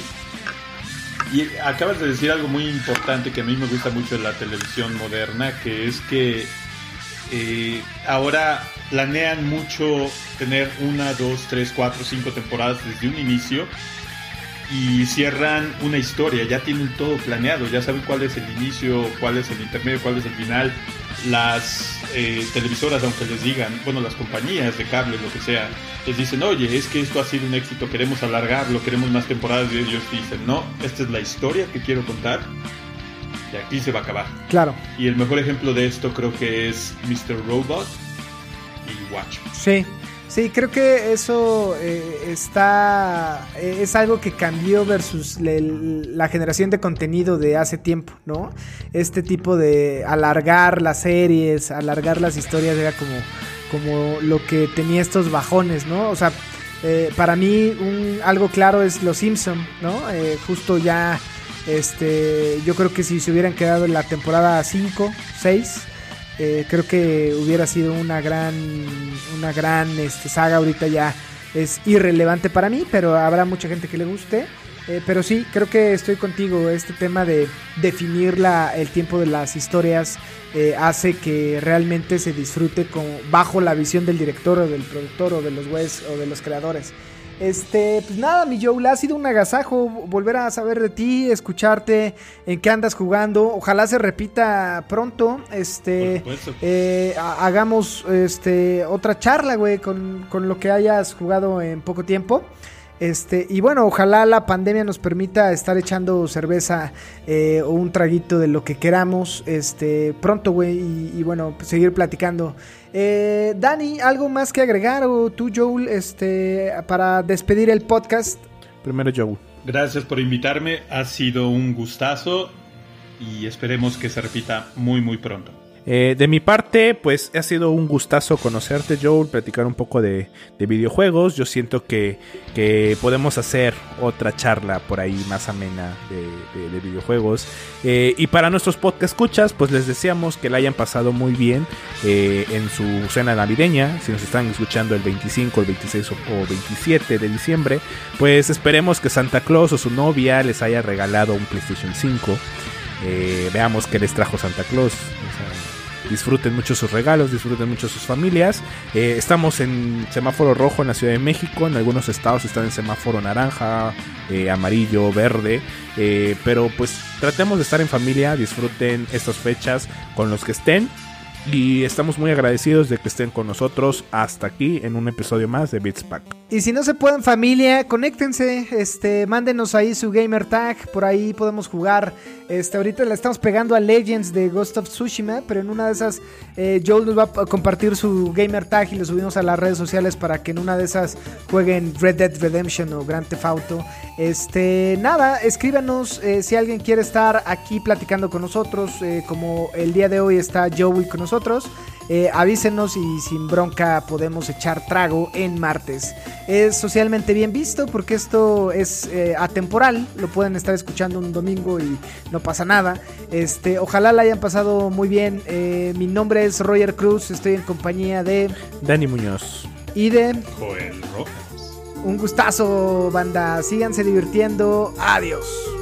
S6: Y acabas de decir algo muy importante que a mí me gusta mucho de la televisión moderna, que es que eh, ahora planean mucho tener una, dos, tres, cuatro, cinco temporadas desde un inicio y cierran una historia, ya tienen todo planeado, ya saben cuál es el inicio, cuál es el intermedio, cuál es el final. Las eh, televisoras, aunque les digan, bueno, las compañías de cable, lo que sea, les dicen, oye, es que esto ha sido un éxito, queremos alargarlo, queremos más temporadas, y ellos dicen, no, esta es la historia que quiero contar, y aquí se va a acabar.
S4: Claro,
S6: Y el mejor ejemplo de esto creo que es Mr. Robot y Watch.
S4: sí. Sí, creo que eso eh, está. eh, es algo que cambió versus le- la generación de contenido de hace tiempo, ¿no? Este tipo de alargar las series, alargar las historias era como, como lo que tenía estos bajones, ¿no? O sea, eh, para mí un, algo claro es Los Simpson, ¿no? Eh, justo ya. Este, yo creo que si se hubieran quedado en la temporada 5, 6, eh, creo que hubiera sido una gran, una gran este, saga. Ahorita ya es irrelevante para mí, pero habrá mucha gente que le guste. Eh, pero sí, creo que estoy contigo. Este tema de definir la, el tiempo de las historias eh, hace que realmente se disfrute con, bajo la visión del director o del productor o de los güeyes o de los creadores. Este, pues nada, mi Joel, ha sido un agasajo volver a saber de ti, escucharte, en qué andas jugando. Ojalá se repita pronto. Este, eh, ha- hagamos este otra charla, güey, con, con lo que hayas jugado en poco tiempo. Este, y bueno, ojalá la pandemia nos permita estar echando cerveza eh, o un traguito de lo que queramos. Este, pronto, güey. Y, y, bueno, pues seguir platicando. Eh, Dani, ¿algo más que agregar? O tú, Joel, este, para despedir el podcast.
S3: Primero, Joel.
S6: Gracias por invitarme. Ha sido un gustazo. Y esperemos que se repita muy, muy pronto.
S3: Eh, de mi parte, pues ha sido un gustazo conocerte, Joel, platicar un poco de, de videojuegos. Yo siento que, que, podemos hacer otra charla por ahí más amena de, de, de videojuegos. Eh, y para nuestros podcast escuchas, pues les deseamos que la hayan pasado muy bien eh, en su cena navideña. Si nos están escuchando el 25, el 26 o 27 de diciembre, pues esperemos que Santa Claus o su novia les haya regalado un PlayStation 5. Eh, veamos qué les trajo Santa Claus. Disfruten mucho sus regalos, disfruten mucho sus familias. Eh, estamos en semáforo rojo en la Ciudad de México, en algunos estados están en semáforo naranja, eh, amarillo, verde. Eh, pero pues tratemos de estar en familia, disfruten estas fechas con los que estén. Y estamos muy agradecidos de que estén con nosotros hasta aquí en un episodio más de Beats Pack.
S4: Y si no se pueden familia, conéctense, este, mándenos ahí su gamer tag, por ahí podemos jugar. Este, ahorita le estamos pegando a Legends de Ghost of Tsushima, pero en una de esas eh, Joel nos va a compartir su gamer tag y lo subimos a las redes sociales para que en una de esas jueguen Red Dead Redemption o Grand Theft Auto. Este, nada, escríbanos eh, si alguien quiere estar aquí platicando con nosotros, eh, como el día de hoy está Joey con nosotros. Eh, avísenos y sin bronca podemos echar trago en martes. Es socialmente bien visto porque esto es eh, atemporal, lo pueden estar escuchando un domingo y no pasa nada. Este, ojalá la hayan pasado muy bien. Eh, mi nombre es Roger Cruz, estoy en compañía de
S3: Dani Muñoz
S6: y de Joel Rojas.
S4: Un gustazo, banda. Síganse divirtiendo. Adiós.